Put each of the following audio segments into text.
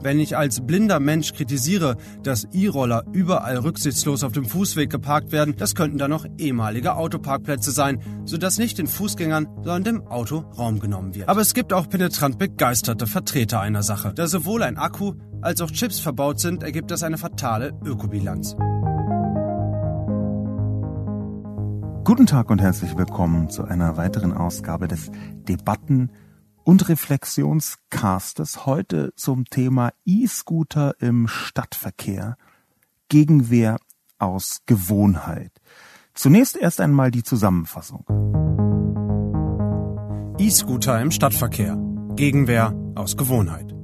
Wenn ich als blinder Mensch kritisiere, dass E-Roller überall rücksichtslos auf dem Fußweg geparkt werden, das könnten dann noch ehemalige Autoparkplätze sein, sodass nicht den Fußgängern, sondern dem Auto Raum genommen wird. Aber es gibt auch penetrant begeisterte Vertreter einer Sache. Da sowohl ein Akku als auch Chips verbaut sind, ergibt das eine fatale Ökobilanz. Guten Tag und herzlich willkommen zu einer weiteren Ausgabe des Debatten und Reflexionscastes heute zum Thema E-Scooter im Stadtverkehr. Gegenwehr aus Gewohnheit. Zunächst erst einmal die Zusammenfassung. E-Scooter im Stadtverkehr. Gegenwehr aus Gewohnheit.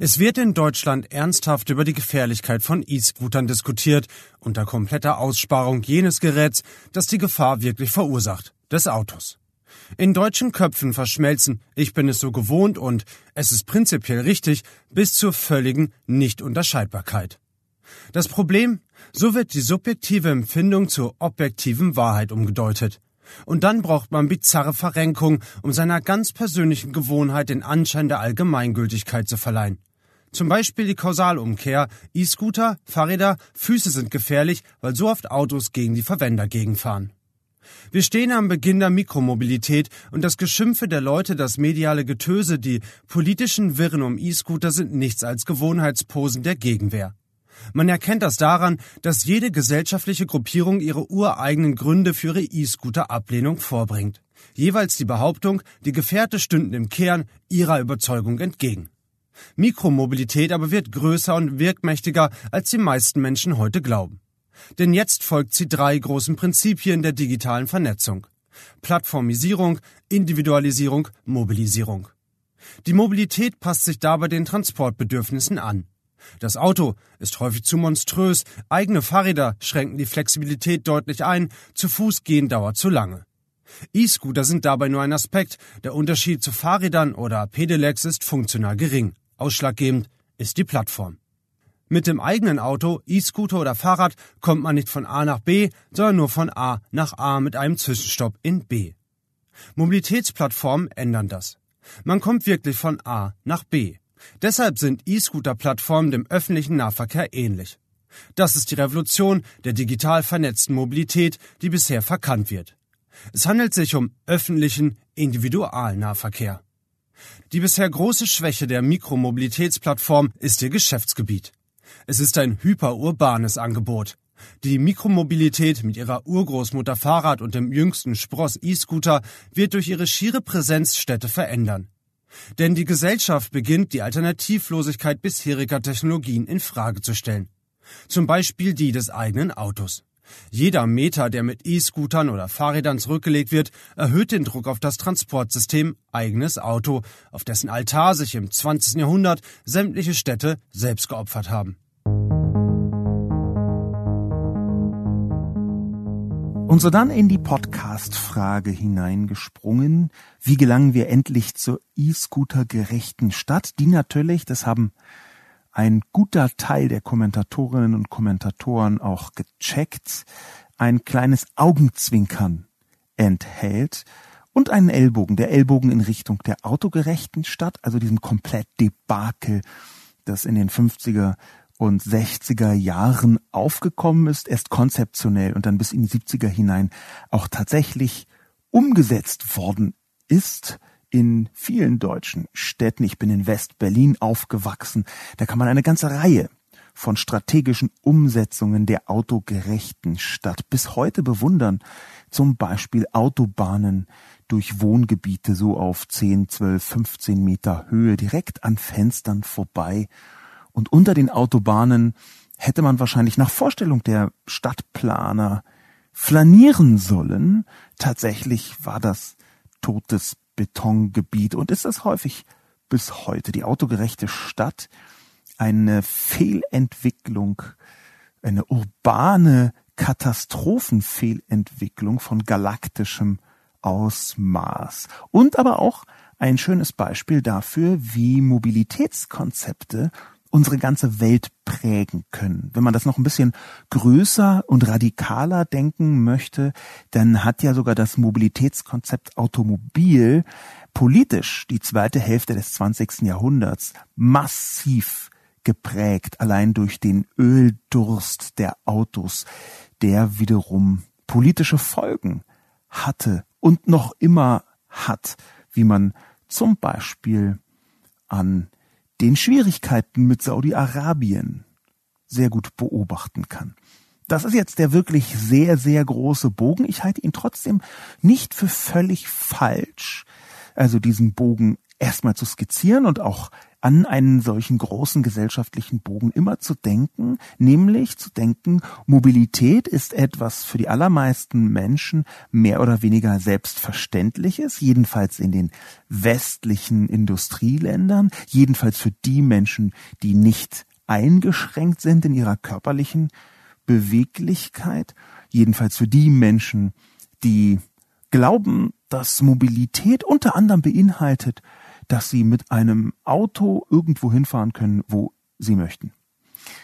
Es wird in Deutschland ernsthaft über die Gefährlichkeit von E-Scootern diskutiert, unter kompletter Aussparung jenes Geräts, das die Gefahr wirklich verursacht, des Autos. In deutschen Köpfen verschmelzen ich bin es so gewohnt und es ist prinzipiell richtig bis zur völligen Nichtunterscheidbarkeit. Das Problem, so wird die subjektive Empfindung zur objektiven Wahrheit umgedeutet. Und dann braucht man bizarre Verrenkung, um seiner ganz persönlichen Gewohnheit den Anschein der Allgemeingültigkeit zu verleihen. Zum Beispiel die Kausalumkehr, E-Scooter, Fahrräder, Füße sind gefährlich, weil so oft Autos gegen die Verwender gegenfahren. Wir stehen am Beginn der Mikromobilität und das Geschimpfe der Leute, das mediale Getöse, die politischen Wirren um E-Scooter sind nichts als Gewohnheitsposen der Gegenwehr. Man erkennt das daran, dass jede gesellschaftliche Gruppierung ihre ureigenen Gründe für ihre E-Scooter-Ablehnung vorbringt. Jeweils die Behauptung, die Gefährte stünden im Kern ihrer Überzeugung entgegen. Mikromobilität aber wird größer und wirkmächtiger, als die meisten Menschen heute glauben. Denn jetzt folgt sie drei großen Prinzipien der digitalen Vernetzung. Plattformisierung, Individualisierung, Mobilisierung. Die Mobilität passt sich dabei den Transportbedürfnissen an. Das Auto ist häufig zu monströs, eigene Fahrräder schränken die Flexibilität deutlich ein, zu Fuß gehen dauert zu lange. E-Scooter sind dabei nur ein Aspekt, der Unterschied zu Fahrrädern oder Pedelecs ist funktional gering. Ausschlaggebend ist die Plattform. Mit dem eigenen Auto, E-Scooter oder Fahrrad kommt man nicht von A nach B, sondern nur von A nach A mit einem Zwischenstopp in B. Mobilitätsplattformen ändern das. Man kommt wirklich von A nach B. Deshalb sind E-Scooter-Plattformen dem öffentlichen Nahverkehr ähnlich. Das ist die Revolution der digital vernetzten Mobilität, die bisher verkannt wird. Es handelt sich um öffentlichen Individualnahverkehr. Die bisher große Schwäche der Mikromobilitätsplattform ist ihr Geschäftsgebiet. Es ist ein hyperurbanes Angebot. Die Mikromobilität mit ihrer Urgroßmutter Fahrrad und dem jüngsten Spross E-Scooter wird durch ihre schiere Präsenz Städte verändern. Denn die Gesellschaft beginnt, die Alternativlosigkeit bisheriger Technologien in Frage zu stellen. Zum Beispiel die des eigenen Autos. Jeder Meter, der mit E-Scootern oder Fahrrädern zurückgelegt wird, erhöht den Druck auf das Transportsystem eigenes Auto, auf dessen Altar sich im 20. Jahrhundert sämtliche Städte selbst geopfert haben. Und so dann in die Podcast-Frage hineingesprungen. Wie gelangen wir endlich zur E-Scooter gerechten Stadt, die natürlich, das haben ein guter Teil der Kommentatorinnen und Kommentatoren auch gecheckt, ein kleines Augenzwinkern enthält und einen Ellbogen, der Ellbogen in Richtung der autogerechten Stadt, also diesem komplett Debakel, das in den 50er und 60er Jahren aufgekommen ist, erst konzeptionell und dann bis in die 70er hinein auch tatsächlich umgesetzt worden ist in vielen deutschen Städten. Ich bin in West-Berlin aufgewachsen. Da kann man eine ganze Reihe von strategischen Umsetzungen der autogerechten Stadt bis heute bewundern. Zum Beispiel Autobahnen durch Wohngebiete so auf 10, 12, 15 Meter Höhe direkt an Fenstern vorbei und unter den Autobahnen hätte man wahrscheinlich nach Vorstellung der Stadtplaner flanieren sollen. Tatsächlich war das totes Betongebiet und ist es häufig bis heute die autogerechte Stadt eine Fehlentwicklung, eine urbane Katastrophenfehlentwicklung von galaktischem Ausmaß. Und aber auch ein schönes Beispiel dafür, wie Mobilitätskonzepte unsere ganze Welt prägen können. Wenn man das noch ein bisschen größer und radikaler denken möchte, dann hat ja sogar das Mobilitätskonzept Automobil politisch die zweite Hälfte des 20. Jahrhunderts massiv geprägt, allein durch den Öldurst der Autos, der wiederum politische Folgen hatte und noch immer hat, wie man zum Beispiel an den Schwierigkeiten mit Saudi-Arabien sehr gut beobachten kann. Das ist jetzt der wirklich sehr, sehr große Bogen. Ich halte ihn trotzdem nicht für völlig falsch, also diesen Bogen erstmal zu skizzieren und auch an einen solchen großen gesellschaftlichen Bogen immer zu denken, nämlich zu denken, Mobilität ist etwas für die allermeisten Menschen mehr oder weniger Selbstverständliches, jedenfalls in den westlichen Industrieländern, jedenfalls für die Menschen, die nicht eingeschränkt sind in ihrer körperlichen Beweglichkeit, jedenfalls für die Menschen, die glauben, dass Mobilität unter anderem beinhaltet, dass sie mit einem Auto irgendwo hinfahren können, wo sie möchten.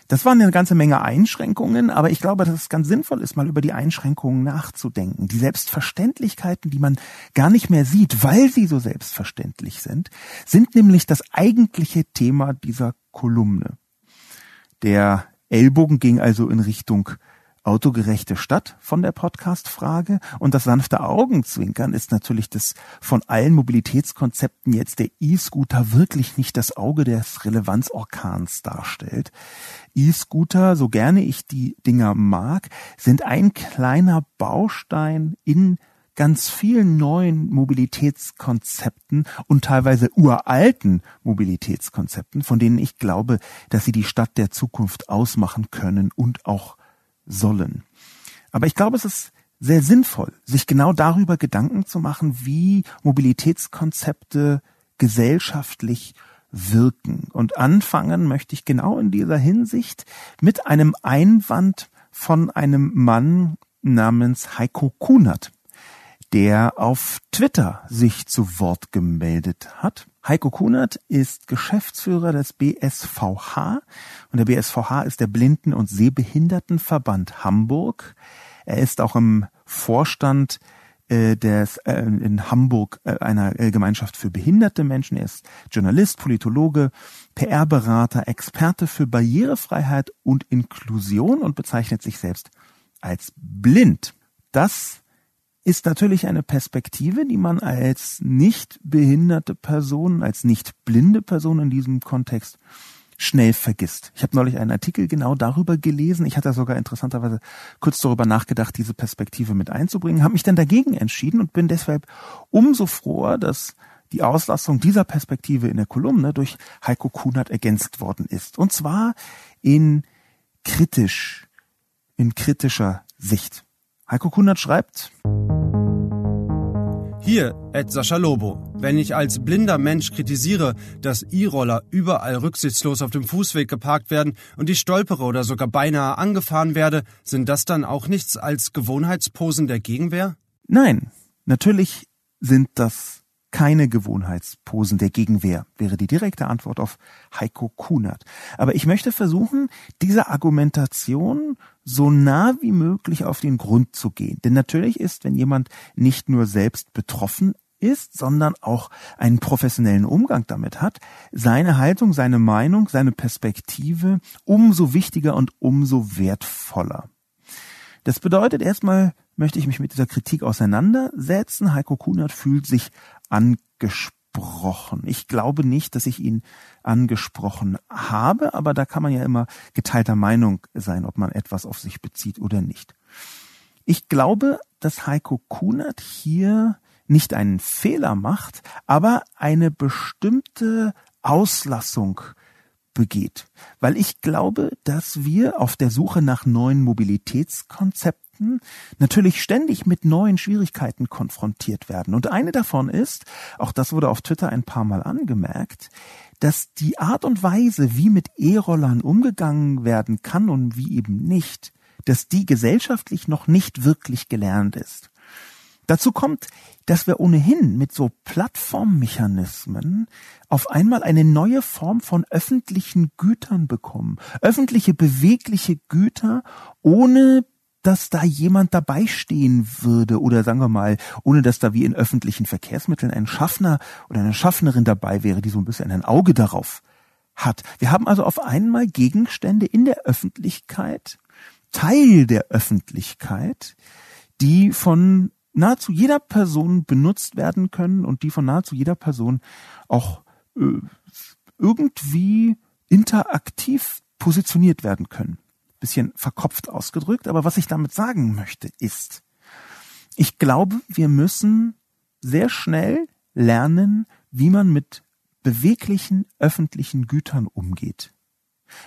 Das waren eine ganze Menge Einschränkungen, aber ich glaube, dass es ganz sinnvoll ist, mal über die Einschränkungen nachzudenken. Die Selbstverständlichkeiten, die man gar nicht mehr sieht, weil sie so selbstverständlich sind, sind nämlich das eigentliche Thema dieser Kolumne. Der Ellbogen ging also in Richtung autogerechte Stadt von der Podcast-Frage. Und das sanfte Augenzwinkern ist natürlich das von allen Mobilitätskonzepten jetzt der E-Scooter wirklich nicht das Auge des Relevanzorkans darstellt. E-Scooter, so gerne ich die Dinger mag, sind ein kleiner Baustein in ganz vielen neuen Mobilitätskonzepten und teilweise uralten Mobilitätskonzepten, von denen ich glaube, dass sie die Stadt der Zukunft ausmachen können und auch sollen. Aber ich glaube, es ist sehr sinnvoll, sich genau darüber Gedanken zu machen, wie Mobilitätskonzepte gesellschaftlich wirken. Und anfangen möchte ich genau in dieser Hinsicht mit einem Einwand von einem Mann namens Heiko Kunert, der auf Twitter sich zu Wort gemeldet hat. Heiko Kunert ist Geschäftsführer des BSVH und der BSVH ist der Blinden- und Sehbehindertenverband Hamburg. Er ist auch im Vorstand äh, des, äh, in Hamburg äh, einer äh, Gemeinschaft für behinderte Menschen. Er ist Journalist, Politologe, PR-Berater, Experte für Barrierefreiheit und Inklusion und bezeichnet sich selbst als blind. Das ist natürlich eine Perspektive, die man als nicht behinderte Person, als nicht blinde Person in diesem Kontext schnell vergisst. Ich habe neulich einen Artikel genau darüber gelesen. Ich hatte sogar interessanterweise kurz darüber nachgedacht, diese Perspektive mit einzubringen, habe mich dann dagegen entschieden und bin deshalb umso froher, dass die Auslassung dieser Perspektive in der Kolumne durch Heiko Kunert ergänzt worden ist. Und zwar in kritisch, in kritischer Sicht. Heiko Kunert schreibt, hier, Ed Sascha Lobo. Wenn ich als blinder Mensch kritisiere, dass E-Roller überall rücksichtslos auf dem Fußweg geparkt werden und ich stolpere oder sogar beinahe angefahren werde, sind das dann auch nichts als Gewohnheitsposen der Gegenwehr? Nein, natürlich sind das keine Gewohnheitsposen der Gegenwehr, wäre die direkte Antwort auf Heiko Kunert. Aber ich möchte versuchen, dieser Argumentation so nah wie möglich auf den Grund zu gehen. Denn natürlich ist, wenn jemand nicht nur selbst betroffen ist, sondern auch einen professionellen Umgang damit hat, seine Haltung, seine Meinung, seine Perspektive umso wichtiger und umso wertvoller. Das bedeutet erstmal möchte ich mich mit dieser Kritik auseinandersetzen. Heiko Kunert fühlt sich angesprochen. Ich glaube nicht, dass ich ihn angesprochen habe, aber da kann man ja immer geteilter Meinung sein, ob man etwas auf sich bezieht oder nicht. Ich glaube, dass Heiko Kunert hier nicht einen Fehler macht, aber eine bestimmte Auslassung begeht. Weil ich glaube, dass wir auf der Suche nach neuen Mobilitätskonzepten Projekten natürlich ständig mit neuen Schwierigkeiten konfrontiert werden. Und eine davon ist, auch das wurde auf Twitter ein paar Mal angemerkt, dass die Art und Weise, wie mit E-Rollern umgegangen werden kann und wie eben nicht, dass die gesellschaftlich noch nicht wirklich gelernt ist. Dazu kommt, dass wir ohnehin mit so Plattformmechanismen auf einmal eine neue Form von öffentlichen Gütern bekommen. Öffentliche bewegliche Güter ohne dass da jemand dabei stehen würde oder sagen wir mal, ohne dass da wie in öffentlichen Verkehrsmitteln ein Schaffner oder eine Schaffnerin dabei wäre, die so ein bisschen ein Auge darauf hat. Wir haben also auf einmal Gegenstände in der Öffentlichkeit, Teil der Öffentlichkeit, die von nahezu jeder Person benutzt werden können und die von nahezu jeder Person auch äh, irgendwie interaktiv positioniert werden können. Bisschen verkopft ausgedrückt, aber was ich damit sagen möchte ist, ich glaube, wir müssen sehr schnell lernen, wie man mit beweglichen öffentlichen Gütern umgeht.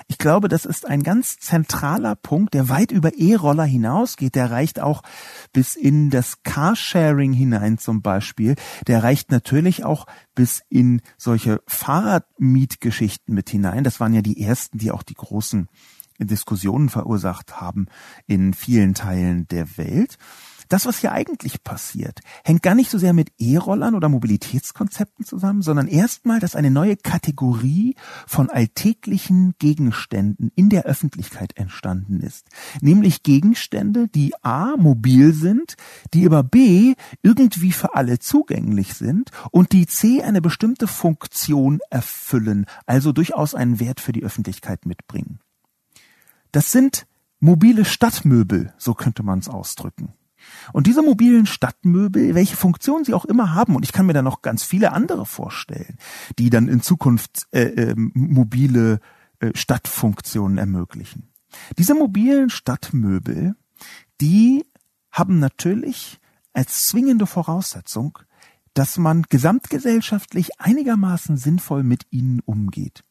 Ich glaube, das ist ein ganz zentraler Punkt, der weit über E-Roller hinausgeht. Der reicht auch bis in das Carsharing hinein zum Beispiel. Der reicht natürlich auch bis in solche Fahrradmietgeschichten mit hinein. Das waren ja die ersten, die auch die großen Diskussionen verursacht haben in vielen Teilen der Welt. Das, was hier eigentlich passiert, hängt gar nicht so sehr mit E-Rollern oder Mobilitätskonzepten zusammen, sondern erstmal, dass eine neue Kategorie von alltäglichen Gegenständen in der Öffentlichkeit entstanden ist. Nämlich Gegenstände, die A, mobil sind, die aber B, irgendwie für alle zugänglich sind und die C, eine bestimmte Funktion erfüllen, also durchaus einen Wert für die Öffentlichkeit mitbringen. Das sind mobile Stadtmöbel, so könnte man es ausdrücken. Und diese mobilen Stadtmöbel, welche Funktion sie auch immer haben, und ich kann mir da noch ganz viele andere vorstellen, die dann in Zukunft äh, äh, mobile äh, Stadtfunktionen ermöglichen. Diese mobilen Stadtmöbel, die haben natürlich als zwingende Voraussetzung, dass man gesamtgesellschaftlich einigermaßen sinnvoll mit ihnen umgeht.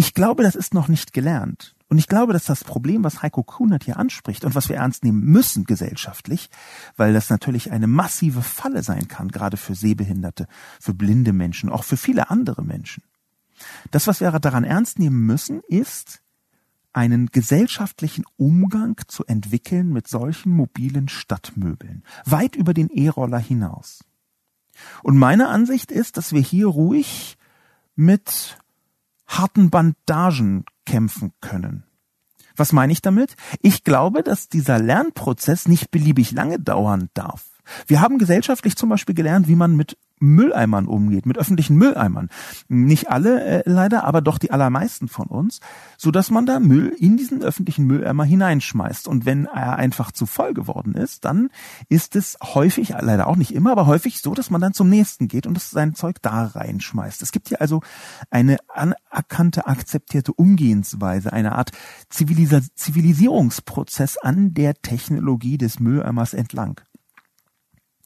Ich glaube, das ist noch nicht gelernt. Und ich glaube, dass das Problem, was Heiko Kunert hier anspricht und was wir ernst nehmen müssen gesellschaftlich, weil das natürlich eine massive Falle sein kann, gerade für Sehbehinderte, für blinde Menschen, auch für viele andere Menschen. Das, was wir daran ernst nehmen müssen, ist, einen gesellschaftlichen Umgang zu entwickeln mit solchen mobilen Stadtmöbeln, weit über den E-Roller hinaus. Und meine Ansicht ist, dass wir hier ruhig mit harten Bandagen kämpfen können. Was meine ich damit? Ich glaube, dass dieser Lernprozess nicht beliebig lange dauern darf. Wir haben gesellschaftlich zum Beispiel gelernt, wie man mit Mülleimern umgeht, mit öffentlichen Mülleimern. Nicht alle äh, leider, aber doch die allermeisten von uns, so dass man da Müll in diesen öffentlichen Mülleimer hineinschmeißt. Und wenn er einfach zu voll geworden ist, dann ist es häufig, leider auch nicht immer, aber häufig so, dass man dann zum nächsten geht und das sein Zeug da reinschmeißt. Es gibt hier also eine anerkannte, akzeptierte Umgehensweise, eine Art Zivilisa Zivilisierungsprozess an der Technologie des Mülleimers entlang.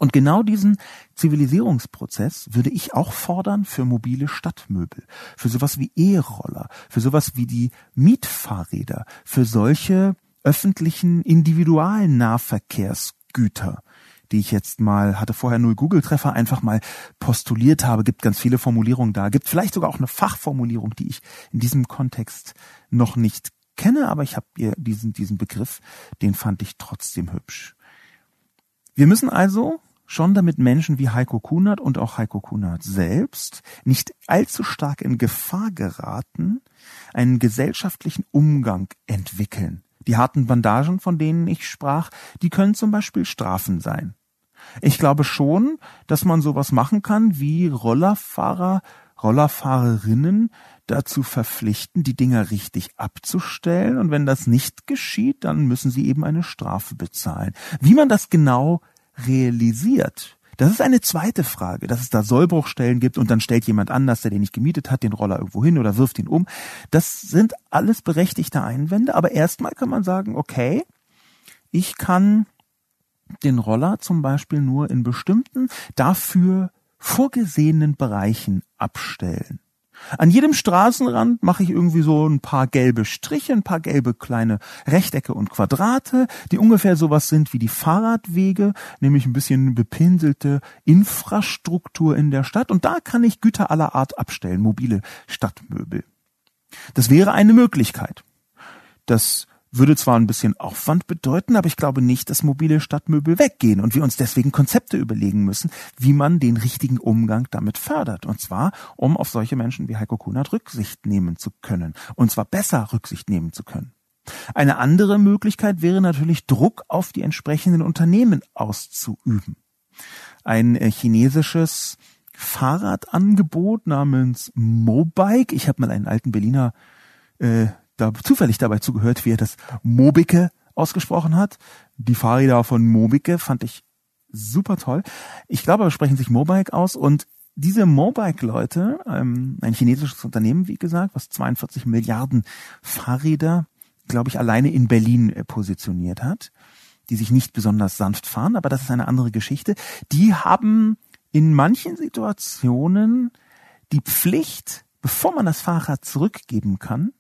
Und genau diesen Zivilisierungsprozess würde ich auch fordern für mobile Stadtmöbel, für sowas wie E-Roller, für sowas wie die Mietfahrräder, für solche öffentlichen Individualnahverkehrsgüter, die ich jetzt mal, hatte vorher null Google-Treffer, einfach mal postuliert habe, gibt ganz viele Formulierungen da, gibt vielleicht sogar auch eine Fachformulierung, die ich in diesem Kontext noch nicht kenne, aber ich habe diesen, diesen Begriff, den fand ich trotzdem hübsch. Wir müssen also schon damit Menschen wie Heiko Kunert und auch Heiko Kunert selbst nicht allzu stark in Gefahr geraten, einen gesellschaftlichen Umgang entwickeln. Die harten Bandagen, von denen ich sprach, die können zum Beispiel Strafen sein. Ich glaube schon, dass man sowas machen kann, wie Rollerfahrer, Rollerfahrerinnen dazu verpflichten, die Dinger richtig abzustellen. Und wenn das nicht geschieht, dann müssen sie eben eine Strafe bezahlen. Wie man das genau realisiert? Das ist eine zweite Frage, dass es da Sollbruchstellen gibt und dann stellt jemand anders, der den nicht gemietet hat, den Roller irgendwo hin oder wirft ihn um. Das sind alles berechtigte Einwände, aber erstmal kann man sagen, okay, ich kann den Roller zum Beispiel nur in bestimmten dafür vorgesehenen Bereichen abstellen. An jedem Straßenrand mache ich irgendwie so ein paar gelbe Striche, ein paar gelbe kleine Rechtecke und Quadrate, die ungefähr sowas sind wie die Fahrradwege, nämlich ein bisschen bepinselte Infrastruktur in der Stadt. Und da kann ich Güter aller Art abstellen, mobile Stadtmöbel. Das wäre eine Möglichkeit. Das würde zwar ein bisschen Aufwand bedeuten, aber ich glaube nicht, dass mobile Stadtmöbel weggehen und wir uns deswegen Konzepte überlegen müssen, wie man den richtigen Umgang damit fördert. Und zwar, um auf solche Menschen wie Heiko Kunert Rücksicht nehmen zu können. Und zwar besser Rücksicht nehmen zu können. Eine andere Möglichkeit wäre natürlich, Druck auf die entsprechenden Unternehmen auszuüben. Ein äh, chinesisches Fahrradangebot namens Mobike, ich habe mal einen alten Berliner äh, da zufällig dabei zugehört, wie er das Mobike ausgesprochen hat. Die Fahrräder von Mobike fand ich super toll. Ich glaube, aber sprechen sich Mobike aus und diese Mobike-Leute, ähm, ein chinesisches Unternehmen, wie gesagt, was 42 Milliarden Fahrräder, glaube ich, alleine in Berlin äh, positioniert hat, die sich nicht besonders sanft fahren, aber das ist eine andere Geschichte. Die haben in manchen Situationen die Pflicht, bevor man das Fahrrad zurückgeben kann,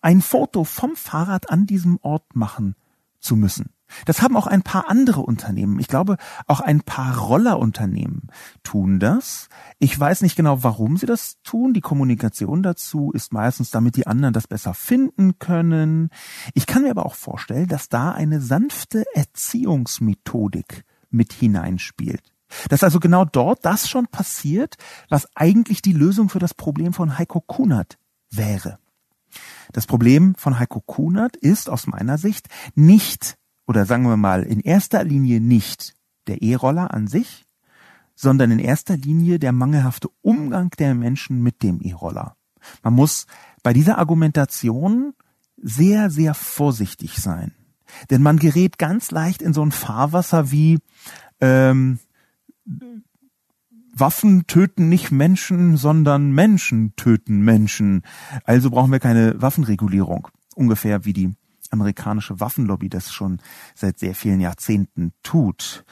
ein Foto vom Fahrrad an diesem Ort machen zu müssen. Das haben auch ein paar andere Unternehmen. Ich glaube, auch ein paar Rollerunternehmen tun das. Ich weiß nicht genau, warum sie das tun. Die Kommunikation dazu ist meistens, damit die anderen das besser finden können. Ich kann mir aber auch vorstellen, dass da eine sanfte Erziehungsmethodik mit hineinspielt. Dass also genau dort das schon passiert, was eigentlich die Lösung für das Problem von Heiko Kunert wäre. Das Problem von Heiko Kunert ist aus meiner Sicht nicht, oder sagen wir mal in erster Linie nicht der E-Roller an sich, sondern in erster Linie der mangelhafte Umgang der Menschen mit dem E-Roller. Man muss bei dieser Argumentation sehr, sehr vorsichtig sein. Denn man gerät ganz leicht in so ein Fahrwasser wie ähm, Waffen töten nicht Menschen, sondern Menschen töten Menschen. Also brauchen wir keine Waffenregulierung. Ungefähr wie die amerikanische Waffenlobby das schon seit sehr vielen Jahrzehnten tut.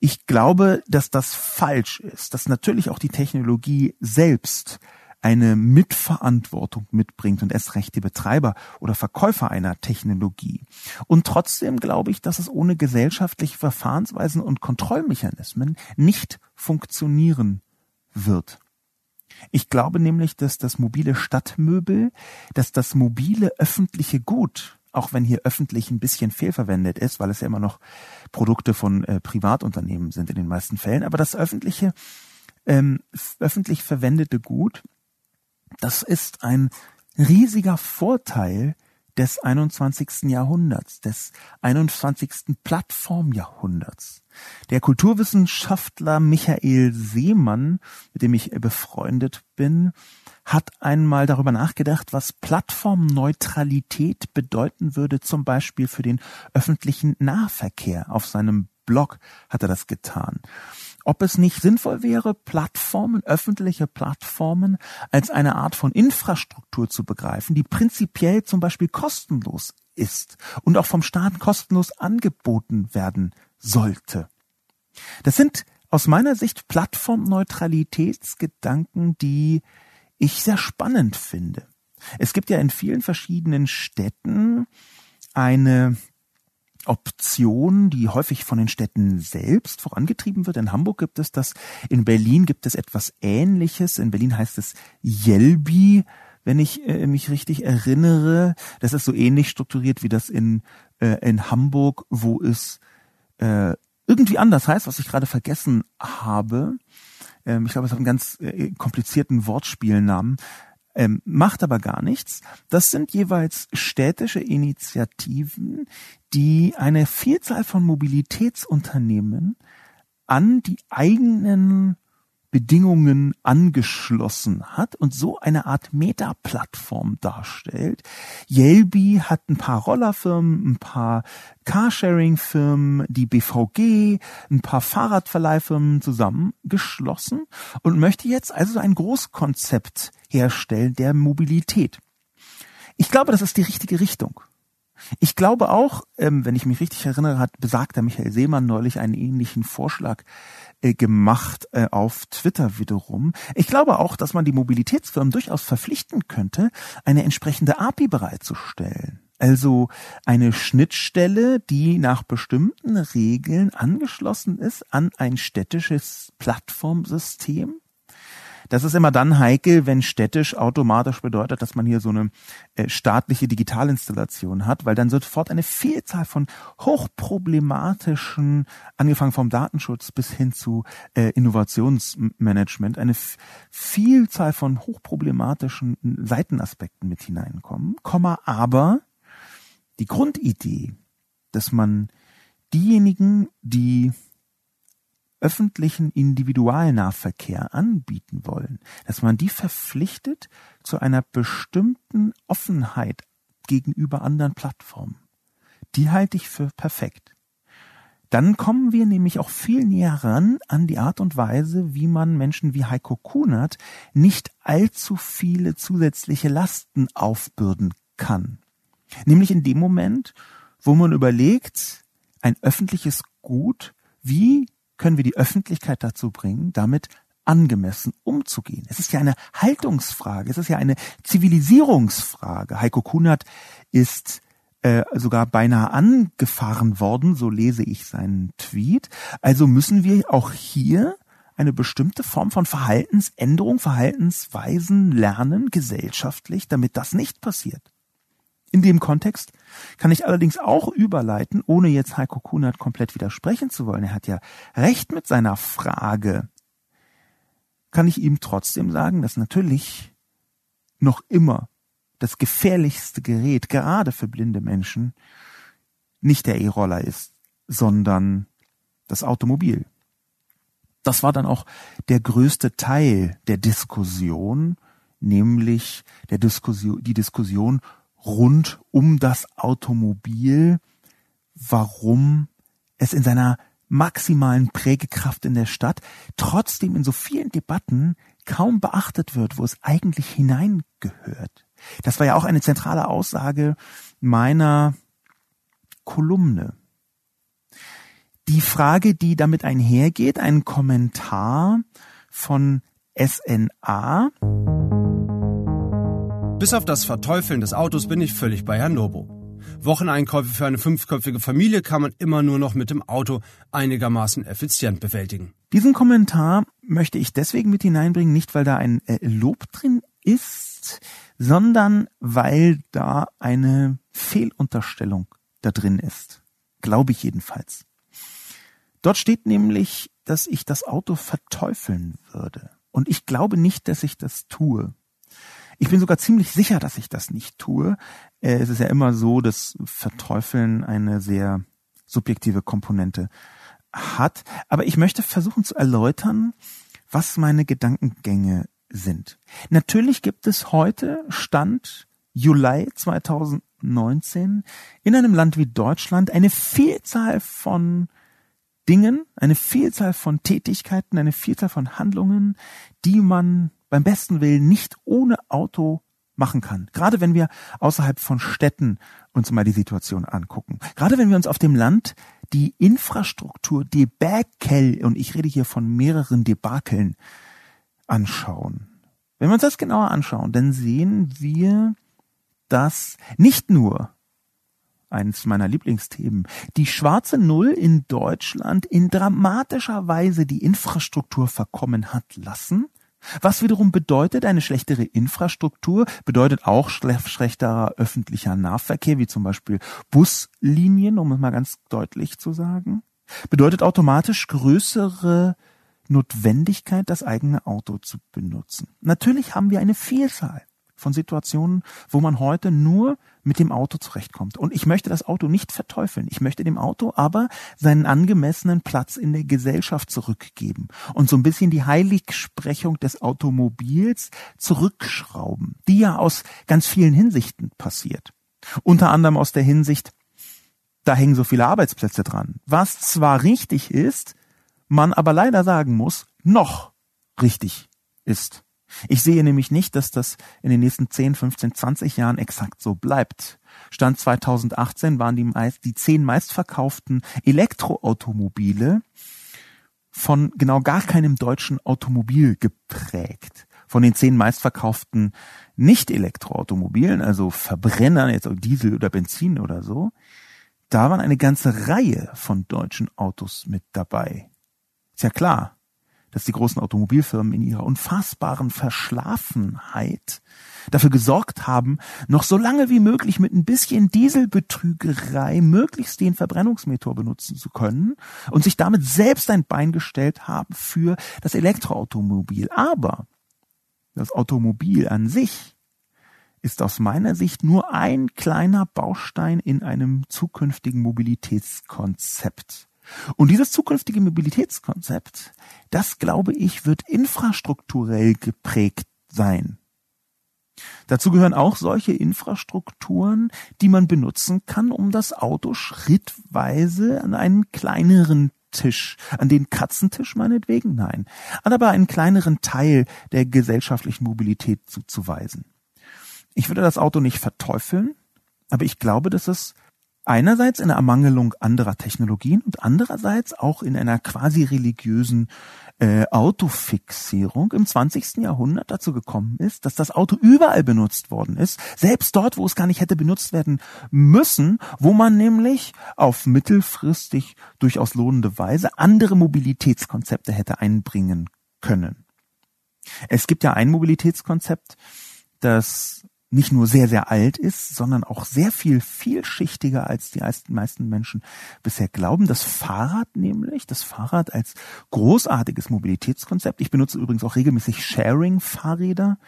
Ich glaube, dass das falsch ist, dass natürlich auch die Technologie selbst eine Mitverantwortung mitbringt und erst recht die Betreiber oder Verkäufer einer Technologie. Und trotzdem glaube ich, dass es ohne gesellschaftliche Verfahrensweisen und Kontrollmechanismen nicht funktionieren wird. Ich glaube nämlich, dass das mobile Stadtmöbel, dass das mobile öffentliche Gut, auch wenn hier öffentlich ein bisschen fehlverwendet ist, weil es ja immer noch Produkte von äh, Privatunternehmen sind in den meisten Fällen, aber das öffentliche, ähm, öffentlich verwendete Gut das ist ein riesiger Vorteil des 21. Jahrhunderts, des 21. Plattformjahrhunderts. Der Kulturwissenschaftler Michael Seemann, mit dem ich befreundet bin, hat einmal darüber nachgedacht, was Plattformneutralität bedeuten würde, zum Beispiel für den öffentlichen Nahverkehr. Auf seinem Blog hat er das getan ob es nicht sinnvoll wäre, Plattformen, öffentliche Plattformen als eine Art von Infrastruktur zu begreifen, die prinzipiell zum Beispiel kostenlos ist und auch vom Staat kostenlos angeboten werden sollte. Das sind aus meiner Sicht Plattformneutralitätsgedanken, die ich sehr spannend finde. Es gibt ja in vielen verschiedenen Städten eine Option, die häufig von den Städten selbst vorangetrieben wird. In Hamburg gibt es das, in Berlin gibt es etwas Ähnliches. In Berlin heißt es Yelbi, wenn ich äh, mich richtig erinnere. Das ist so ähnlich strukturiert wie das in, äh, in Hamburg, wo es äh, irgendwie anders heißt, was ich gerade vergessen habe. Ähm, ich glaube, es hat einen ganz äh, komplizierten Wortspielnamen ähm, macht aber gar nichts. Das sind jeweils städtische Initiativen, die eine Vielzahl von Mobilitätsunternehmen an die eigenen Bedingungen angeschlossen hat und so eine Art Meta-Plattform darstellt. Yelby hat ein paar Rollerfirmen, ein paar Carsharing-Firmen, die BVG, ein paar Fahrradverleihfirmen zusammengeschlossen und möchte jetzt also ein Großkonzept herstellen der Mobilität. Ich glaube, das ist die richtige Richtung. Ich glaube auch, ähm, wenn ich mich richtig erinnere, hat besagter Michael Seemann neulich einen ähnlichen Vorschlag äh, gemacht äh, auf Twitter wiederum. Ich glaube auch, dass man die Mobilitätsfirmen durchaus verpflichten könnte, eine entsprechende API bereitzustellen. Also eine Schnittstelle, die nach bestimmten Regeln angeschlossen ist an ein städtisches Plattformsystem Das ist immer dann heikel, wenn städtisch automatisch bedeutet, dass man hier so eine äh, staatliche Digitalinstallation hat, weil dann sofort eine Vielzahl von hochproblematischen, angefangen vom Datenschutz bis hin zu äh, Innovationsmanagement, eine Vielzahl von hochproblematischen Seitenaspekten mit hineinkommen, Komma, aber die Grundidee, dass man diejenigen, die öffentlichen Individualnahverkehr anbieten wollen, dass man die verpflichtet zu einer bestimmten Offenheit gegenüber anderen Plattformen. Die halte ich für perfekt. Dann kommen wir nämlich auch viel näher ran an die Art und Weise, wie man Menschen wie Heiko Kunert nicht allzu viele zusätzliche Lasten aufbürden kann. Nämlich in dem Moment, wo man überlegt, ein öffentliches Gut, wie können wir die Öffentlichkeit dazu bringen, damit angemessen umzugehen. Es ist ja eine Haltungsfrage, es ist ja eine Zivilisierungsfrage. Heiko Kunert ist äh, sogar beinahe angefahren worden, so lese ich seinen Tweet. Also müssen wir auch hier eine bestimmte Form von Verhaltensänderung, Verhaltensweisen lernen, gesellschaftlich, damit das nicht passiert. In dem Kontext kann ich allerdings auch überleiten, ohne jetzt Heiko Kunert komplett widersprechen zu wollen. Er hat ja recht mit seiner Frage. Kann ich ihm trotzdem sagen, dass natürlich noch immer das gefährlichste Gerät, gerade für blinde Menschen, nicht der E-Roller ist, sondern das Automobil. Das war dann auch der größte Teil der Diskussion, nämlich der Diskussion, die Diskussion rund um das Automobil, warum es in seiner maximalen Prägekraft in der Stadt trotzdem in so vielen Debatten kaum beachtet wird, wo es eigentlich hineingehört. Das war ja auch eine zentrale Aussage meiner Kolumne. Die Frage, die damit einhergeht, ein Kommentar von SNA. Bis auf das Verteufeln des Autos bin ich völlig bei Herrn Lobo. Wocheneinkäufe für eine fünfköpfige Familie kann man immer nur noch mit dem Auto einigermaßen effizient bewältigen. Diesen Kommentar möchte ich deswegen mit hineinbringen, nicht weil da ein äh, Lob drin ist, sondern weil da eine Fehlunterstellung da drin ist. Glaube ich jedenfalls. Dort steht nämlich, dass ich das Auto verteufeln würde. Und ich glaube nicht, dass ich das tue. Ich bin sogar ziemlich sicher, dass ich das nicht tue. Äh, es ist ja immer so, dass Verteufeln eine sehr subjektive Komponente hat. Aber ich möchte versuchen zu erläutern, was meine Gedankengänge sind. Natürlich gibt es heute Stand Juli 2019 in einem Land wie Deutschland eine Vielzahl von Dingen, eine Vielzahl von Tätigkeiten, eine Vielzahl von Handlungen, die man beim besten Willen nicht ohne Auto machen kann. Gerade wenn wir außerhalb von Städten uns mal die Situation angucken. Gerade wenn wir uns auf dem Land die Infrastruktur Debakel, und ich rede hier von mehreren Debakeln, anschauen. Wenn wir uns das genauer anschauen, dann sehen wir, dass nicht nur eines meiner Lieblingsthemen, die schwarze Null in Deutschland in dramatischer Weise die Infrastruktur verkommen hat lassen, was wiederum bedeutet, eine schlechtere Infrastruktur bedeutet auch schlechterer öffentlicher Nahverkehr, wie zum Beispiel Buslinien, um es mal ganz deutlich zu sagen, bedeutet automatisch größere Notwendigkeit, das eigene Auto zu benutzen. Natürlich haben wir eine Vielzahl von Situationen, wo man heute nur mit dem Auto zurechtkommt. Und ich möchte das Auto nicht verteufeln. Ich möchte dem Auto aber seinen angemessenen Platz in der Gesellschaft zurückgeben und so ein bisschen die Heiligsprechung des Automobils zurückschrauben, die ja aus ganz vielen Hinsichten passiert. Unter anderem aus der Hinsicht, da hängen so viele Arbeitsplätze dran. Was zwar richtig ist, man aber leider sagen muss, noch richtig ist. Ich sehe nämlich nicht, dass das in den nächsten 10, 15, 20 Jahren exakt so bleibt. Stand 2018 waren die, meist, die zehn meistverkauften Elektroautomobile von genau gar keinem deutschen Automobil geprägt. Von den zehn meistverkauften Nicht-Elektroautomobilen, also Verbrennern, jetzt Diesel oder Benzin oder so, da waren eine ganze Reihe von deutschen Autos mit dabei. Ist ja klar, dass die großen Automobilfirmen in ihrer unfassbaren Verschlafenheit dafür gesorgt haben, noch so lange wie möglich mit ein bisschen Dieselbetrügerei möglichst den Verbrennungsmotor benutzen zu können und sich damit selbst ein Bein gestellt haben für das Elektroautomobil. Aber das Automobil an sich ist aus meiner Sicht nur ein kleiner Baustein in einem zukünftigen Mobilitätskonzept. Und dieses zukünftige Mobilitätskonzept, das glaube ich, wird infrastrukturell geprägt sein. Dazu gehören auch solche Infrastrukturen, die man benutzen kann, um das Auto schrittweise an einen kleineren Tisch, an den Katzentisch meinetwegen, nein, an aber einen kleineren Teil der gesellschaftlichen Mobilität zuzuweisen. Ich würde das Auto nicht verteufeln, aber ich glaube, dass es einerseits in der Ermangelung anderer Technologien und andererseits auch in einer quasi religiösen äh, Autofixierung im 20. Jahrhundert dazu gekommen ist, dass das Auto überall benutzt worden ist, selbst dort, wo es gar nicht hätte benutzt werden müssen, wo man nämlich auf mittelfristig durchaus lohnende Weise andere Mobilitätskonzepte hätte einbringen können. Es gibt ja ein Mobilitätskonzept, das nicht nur sehr, sehr alt ist, sondern auch sehr viel vielschichtiger als die meisten Menschen bisher glauben. Das Fahrrad nämlich, das Fahrrad als großartiges Mobilitätskonzept. Ich benutze übrigens auch regelmäßig Sharing-Fahrräder.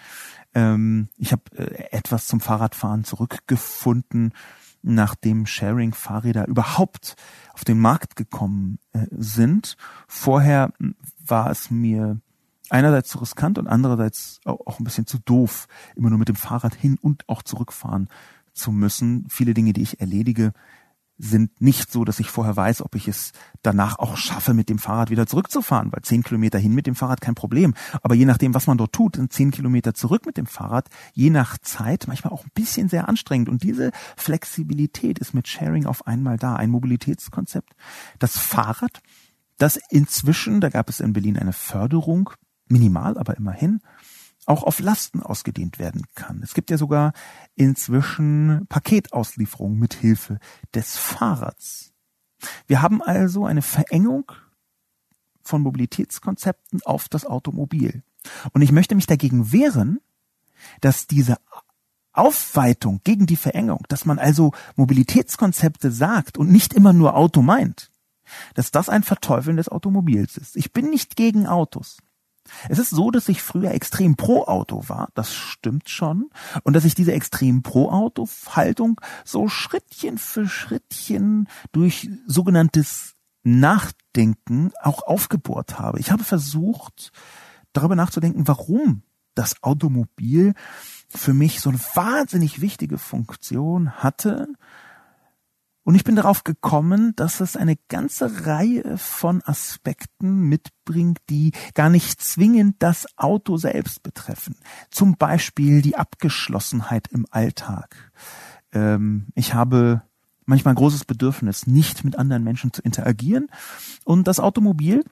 Ähm, ich habe äh, etwas zum Fahrradfahren zurückgefunden, nachdem Sharing-Fahrräder überhaupt auf den Markt gekommen äh, sind. Vorher war es mir einerseits zu riskant und andererseits auch ein bisschen zu doof, immer nur mit dem Fahrrad hin und auch zurückfahren zu müssen. Viele Dinge, die ich erledige, sind nicht so, dass ich vorher weiß, ob ich es danach auch schaffe, mit dem Fahrrad wieder zurückzufahren, weil zehn Kilometer hin mit dem Fahrrad kein Problem. Aber je nachdem, was man dort tut, sind zehn Kilometer zurück mit dem Fahrrad, je nach Zeit manchmal auch ein bisschen sehr anstrengend. Und diese Flexibilität ist mit Sharing auf einmal da. Ein Mobilitätskonzept. Das Fahrrad, das inzwischen, da gab es in Berlin eine Förderung, minimal, aber immerhin, auch auf Lasten ausgedehnt werden kann. Es gibt ja sogar inzwischen Paketauslieferungen mit Hilfe des Fahrrads. Wir haben also eine Verengung von Mobilitätskonzepten auf das Automobil. Und ich möchte mich dagegen wehren, dass diese Aufweitung gegen die Verengung, dass man also Mobilitätskonzepte sagt und nicht immer nur Auto meint, dass das ein Verteufeln des Automobils ist. Ich bin nicht gegen Autos. Es ist so, dass ich früher extrem pro Auto war, das stimmt schon, und dass ich diese extrem pro Auto Haltung so Schrittchen für Schrittchen durch sogenanntes Nachdenken auch aufgebohrt habe. Ich habe versucht, darüber nachzudenken, warum das Automobil für mich so eine wahnsinnig wichtige Funktion hatte und ich bin darauf gekommen, dass es eine ganze Reihe von Aspekten mitbringt, die gar nicht zwingend das Auto selbst betreffen. Zum Beispiel die Abgeschlossenheit im Alltag. Ähm, ich habe manchmal ein großes Bedürfnis, nicht mit anderen Menschen zu interagieren. Und das Automobil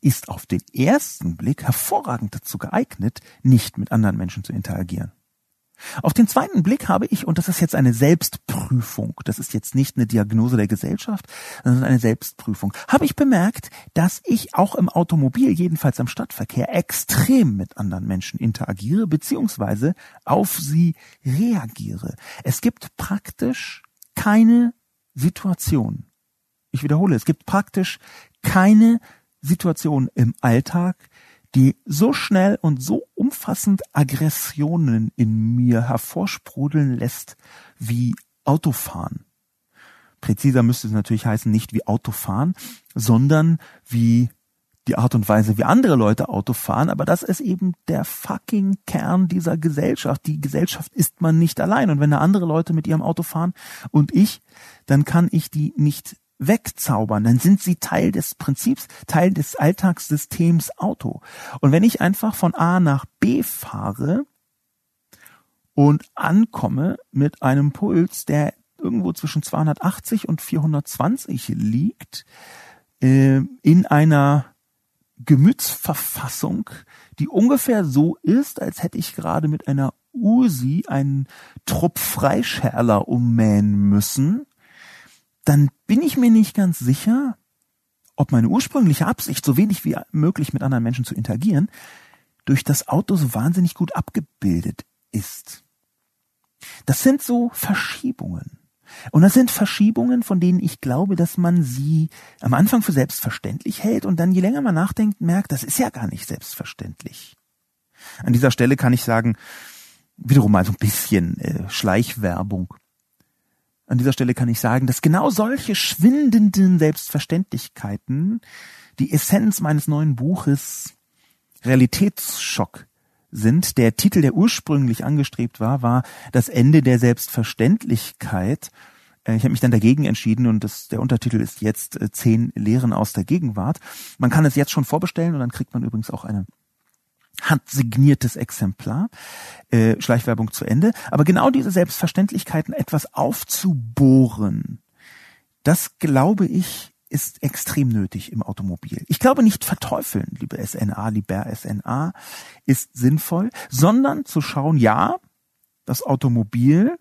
ist auf den ersten Blick hervorragend dazu geeignet, nicht mit anderen Menschen zu interagieren. Auf den zweiten Blick habe ich, und das ist jetzt eine Selbstprüfung, das ist jetzt nicht eine Diagnose der Gesellschaft, sondern eine Selbstprüfung, habe ich bemerkt, dass ich auch im Automobil, jedenfalls am Stadtverkehr, extrem mit anderen Menschen interagiere, beziehungsweise auf sie reagiere. Es gibt praktisch keine Situation. Ich wiederhole, es gibt praktisch keine Situation im Alltag, die so schnell und so umfassend Aggressionen in mir hervorsprudeln lässt wie Autofahren. Präziser müsste es natürlich heißen, nicht wie Autofahren, sondern wie die Art und Weise, wie andere Leute Auto fahren, aber das ist eben der fucking Kern dieser Gesellschaft. Die Gesellschaft ist man nicht allein. Und wenn da andere Leute mit ihrem Auto fahren und ich, dann kann ich die nicht wegzaubern, dann sind sie Teil des Prinzips, Teil des Alltagssystems Auto. Und wenn ich einfach von A nach B fahre und ankomme mit einem Puls, der irgendwo zwischen 280 und 420 liegt, äh, in einer Gemütsverfassung, die ungefähr so ist, als hätte ich gerade mit einer Usi einen Trupp Freischärler ummähen müssen, dann bin ich mir nicht ganz sicher, ob meine ursprüngliche Absicht, so wenig wie möglich mit anderen Menschen zu interagieren, durch das Auto so wahnsinnig gut abgebildet ist. Das sind so Verschiebungen. Und das sind Verschiebungen, von denen ich glaube, dass man sie am Anfang für selbstverständlich hält und dann je länger man nachdenkt, merkt, das ist ja gar nicht selbstverständlich. An dieser Stelle kann ich sagen, wiederum mal so ein bisschen äh, Schleichwerbung. An dieser Stelle kann ich sagen, dass genau solche schwindenden Selbstverständlichkeiten die Essenz meines neuen Buches Realitätsschock sind. Der Titel, der ursprünglich angestrebt war, war Das Ende der Selbstverständlichkeit. Äh, ich habe mich dann dagegen entschieden und das, der Untertitel ist jetzt äh, Zehn Lehren aus der Gegenwart. Man kann es jetzt schon vorbestellen und dann kriegt man übrigens auch eine handsigniertes Exemplar. Äh, Schleichwerbung zu Ende. Aber genau diese Selbstverständlichkeiten etwas aufzubohren, das glaube ich ist extrem nötig im Automobil. Ich glaube nicht verteufeln, liebe SNA, lieber SNA, ist sinnvoll, sondern zu schauen, ja, das Automobil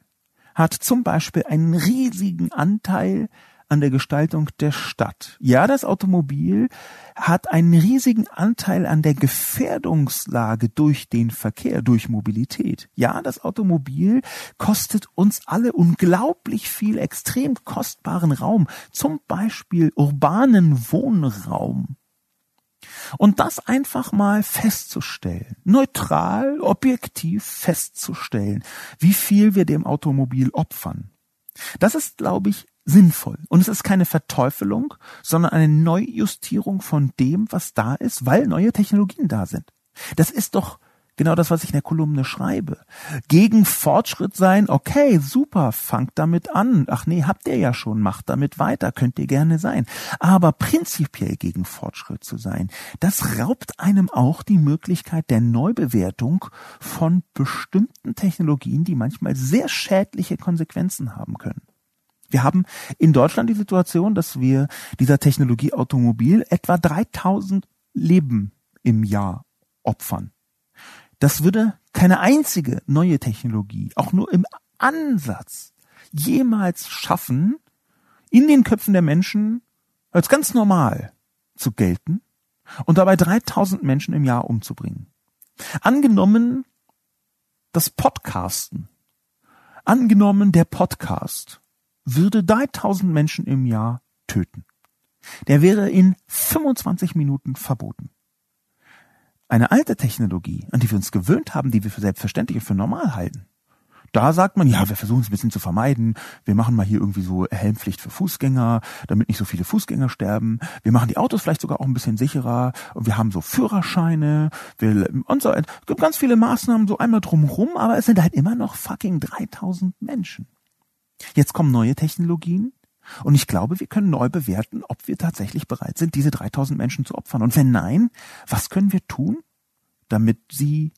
hat zum Beispiel einen riesigen Anteil an der Gestaltung der Stadt. Ja, das Automobil hat einen riesigen Anteil an der Gefährdungslage durch den Verkehr, durch Mobilität. Ja, das Automobil kostet uns alle unglaublich viel extrem kostbaren Raum, zum Beispiel urbanen Wohnraum. Und das einfach mal festzustellen, neutral, objektiv festzustellen, wie viel wir dem Automobil opfern. Das ist, glaube ich, sinnvoll. Und es ist keine Verteufelung, sondern eine Neujustierung von dem, was da ist, weil neue Technologien da sind. Das ist doch genau das, was ich in der Kolumne schreibe. Gegen Fortschritt sein, okay, super, fangt damit an. Ach nee, habt ihr ja schon, macht damit weiter, könnt ihr gerne sein. Aber prinzipiell gegen Fortschritt zu sein, das raubt einem auch die Möglichkeit der Neubewertung von bestimmten Technologien, die manchmal sehr schädliche Konsequenzen haben können. Wir haben in Deutschland die Situation, dass wir dieser Technologie Automobil etwa 3000 Leben im Jahr opfern. Das würde keine einzige neue Technologie, auch nur im Ansatz, jemals schaffen, in den Köpfen der Menschen als ganz normal zu gelten und dabei 3000 Menschen im Jahr umzubringen. Angenommen das Podcasten, angenommen der Podcast würde 3000 Menschen im Jahr töten. Der wäre in 25 Minuten verboten. Eine alte Technologie, an die wir uns gewöhnt haben, die wir für selbstverständlich und für normal halten. Da sagt man, ja, wir versuchen es ein bisschen zu vermeiden. Wir machen mal hier irgendwie so Helmpflicht für Fußgänger, damit nicht so viele Fußgänger sterben. Wir machen die Autos vielleicht sogar auch ein bisschen sicherer. Und wir haben so Führerscheine. Wir, und so. Es gibt ganz viele Maßnahmen so einmal drumherum, aber es sind halt immer noch fucking 3000 Menschen. Jetzt kommen neue Technologien und ich glaube, wir können neu bewerten, ob wir tatsächlich bereit sind, diese 3000 Menschen zu opfern. Und wenn nein, was können wir tun, damit sie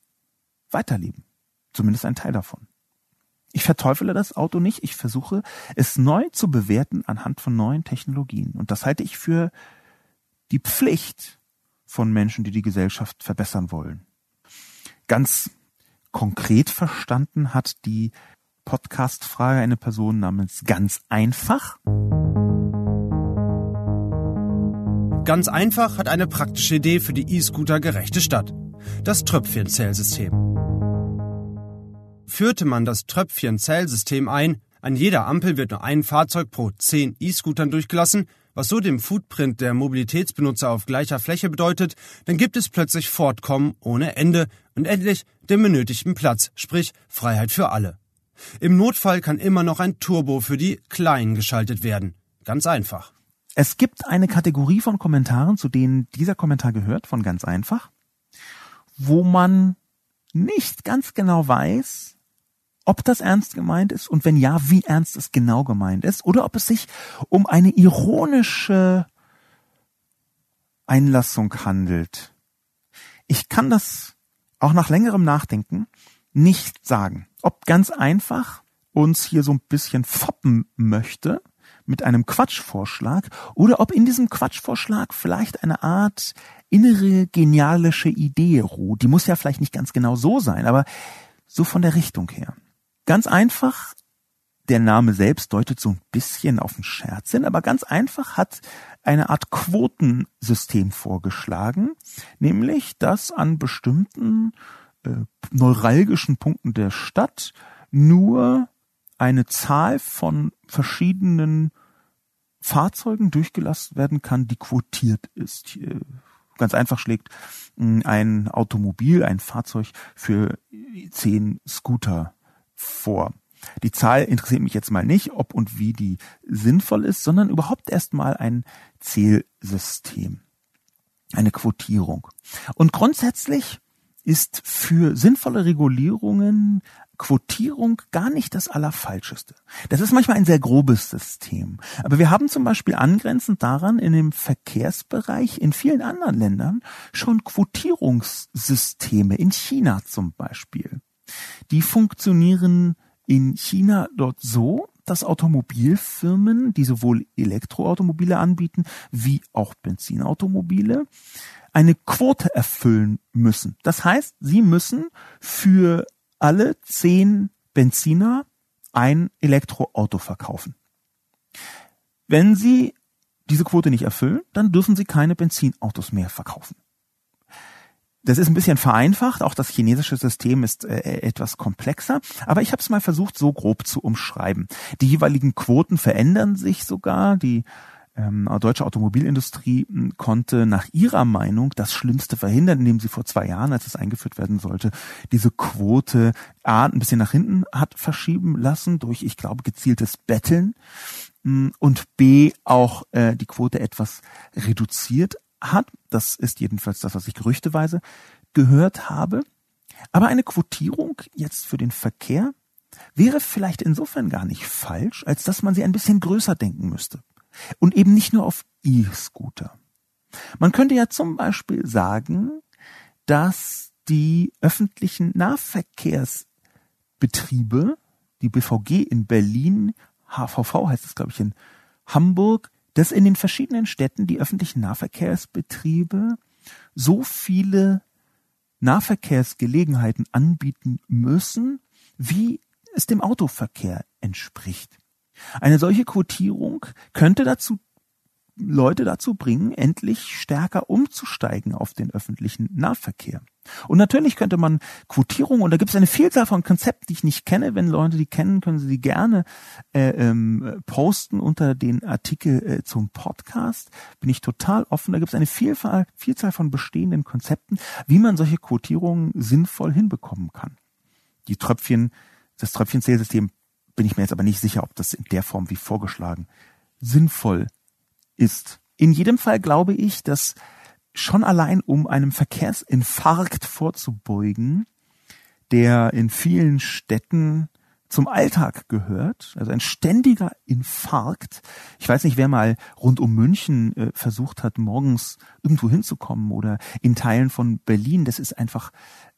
weiterleben? Zumindest ein Teil davon. Ich verteufele das Auto nicht, ich versuche es neu zu bewerten anhand von neuen Technologien. Und das halte ich für die Pflicht von Menschen, die die Gesellschaft verbessern wollen. Ganz konkret verstanden hat die Podcast-Frage eine Person namens Ganz Einfach. Ganz einfach hat eine praktische Idee für die E-Scooter gerechte Stadt. Das Tröpfchenzählsystem. Führte man das Tröpfchenzählsystem ein, an jeder Ampel wird nur ein Fahrzeug pro zehn E-Scootern durchgelassen, was so dem Footprint der Mobilitätsbenutzer auf gleicher Fläche bedeutet, dann gibt es plötzlich Fortkommen ohne Ende und endlich den benötigten Platz, sprich Freiheit für alle. Im Notfall kann immer noch ein Turbo für die Kleinen geschaltet werden. Ganz einfach. Es gibt eine Kategorie von Kommentaren, zu denen dieser Kommentar gehört, von ganz einfach, wo man nicht ganz genau weiß, ob das ernst gemeint ist und wenn ja, wie ernst es genau gemeint ist oder ob es sich um eine ironische Einlassung handelt. Ich kann das auch nach längerem Nachdenken nicht sagen. Ob ganz einfach uns hier so ein bisschen foppen möchte mit einem Quatschvorschlag oder ob in diesem Quatschvorschlag vielleicht eine Art innere genialische Idee ruht. Die muss ja vielleicht nicht ganz genau so sein, aber so von der Richtung her. Ganz einfach, der Name selbst deutet so ein bisschen auf einen Scherz hin, aber ganz einfach hat eine Art Quotensystem vorgeschlagen, nämlich dass an bestimmten äh, neuralgischen Punkten der Stadt nur eine Zahl von verschiedenen Fahrzeugen durchgelassen werden kann, die quotiert ist. Ganz einfach schlägt hm, ein Automobil, ein Fahrzeug für zehn Scooter vor. Die Zahl interessiert mich jetzt mal nicht, ob und wie die sinnvoll ist, sondern überhaupt erstmal ein Zählsystem, eine Quotierung. Und grundsätzlich ist für sinnvolle Regulierungen Quotierung gar nicht das Allerfalscheste. Das ist manchmal ein sehr grobes System. Aber wir haben zum Beispiel angrenzend daran in dem Verkehrsbereich in vielen anderen Ländern schon Quotierungssysteme, in China zum Beispiel. Die funktionieren in China dort so, dass Automobilfirmen, die sowohl Elektroautomobile anbieten wie auch Benzinautomobile, eine Quote erfüllen müssen. Das heißt, sie müssen für alle zehn Benziner ein Elektroauto verkaufen. Wenn sie diese Quote nicht erfüllen, dann dürfen sie keine Benzinautos mehr verkaufen. Das ist ein bisschen vereinfacht, auch das chinesische System ist äh, etwas komplexer, aber ich habe es mal versucht, so grob zu umschreiben. Die jeweiligen Quoten verändern sich sogar, die ähm, deutsche Automobilindustrie hm, konnte nach ihrer Meinung das Schlimmste verhindern, indem sie vor zwei Jahren, als es eingeführt werden sollte, diese Quote A ein bisschen nach hinten hat verschieben lassen durch, ich glaube, gezieltes Betteln hm, und B auch äh, die Quote etwas reduziert hat. Das ist jedenfalls das, was ich gerüchteweise gehört habe. Aber eine Quotierung jetzt für den Verkehr wäre vielleicht insofern gar nicht falsch, als dass man sie ein bisschen größer denken müsste. Und eben nicht nur auf E-Scooter. Man könnte ja zum Beispiel sagen, dass die öffentlichen Nahverkehrsbetriebe, die BVG in Berlin, HVV heißt es, glaube ich, in Hamburg, dass in den verschiedenen Städten die öffentlichen Nahverkehrsbetriebe so viele Nahverkehrsgelegenheiten anbieten müssen, wie es dem Autoverkehr entspricht. Eine solche Quotierung könnte dazu Leute dazu bringen, endlich stärker umzusteigen auf den öffentlichen Nahverkehr. Und natürlich könnte man Quotierung, und da gibt es eine Vielzahl von Konzepten, die ich nicht kenne. Wenn Leute die kennen, können sie die gerne äh, ähm, posten unter den Artikel äh, zum Podcast. Bin ich total offen. Da gibt es eine Vielzahl, Vielzahl von bestehenden Konzepten, wie man solche Quotierungen sinnvoll hinbekommen kann. Die Tröpfchen, das Tröpfchenzählsystem bin ich mir jetzt aber nicht sicher, ob das in der Form wie vorgeschlagen sinnvoll ist. In jedem Fall glaube ich, dass schon allein um einem Verkehrsinfarkt vorzubeugen, der in vielen Städten zum Alltag gehört, also ein ständiger Infarkt. Ich weiß nicht, wer mal rund um München äh, versucht hat, morgens irgendwo hinzukommen oder in Teilen von Berlin. Das ist einfach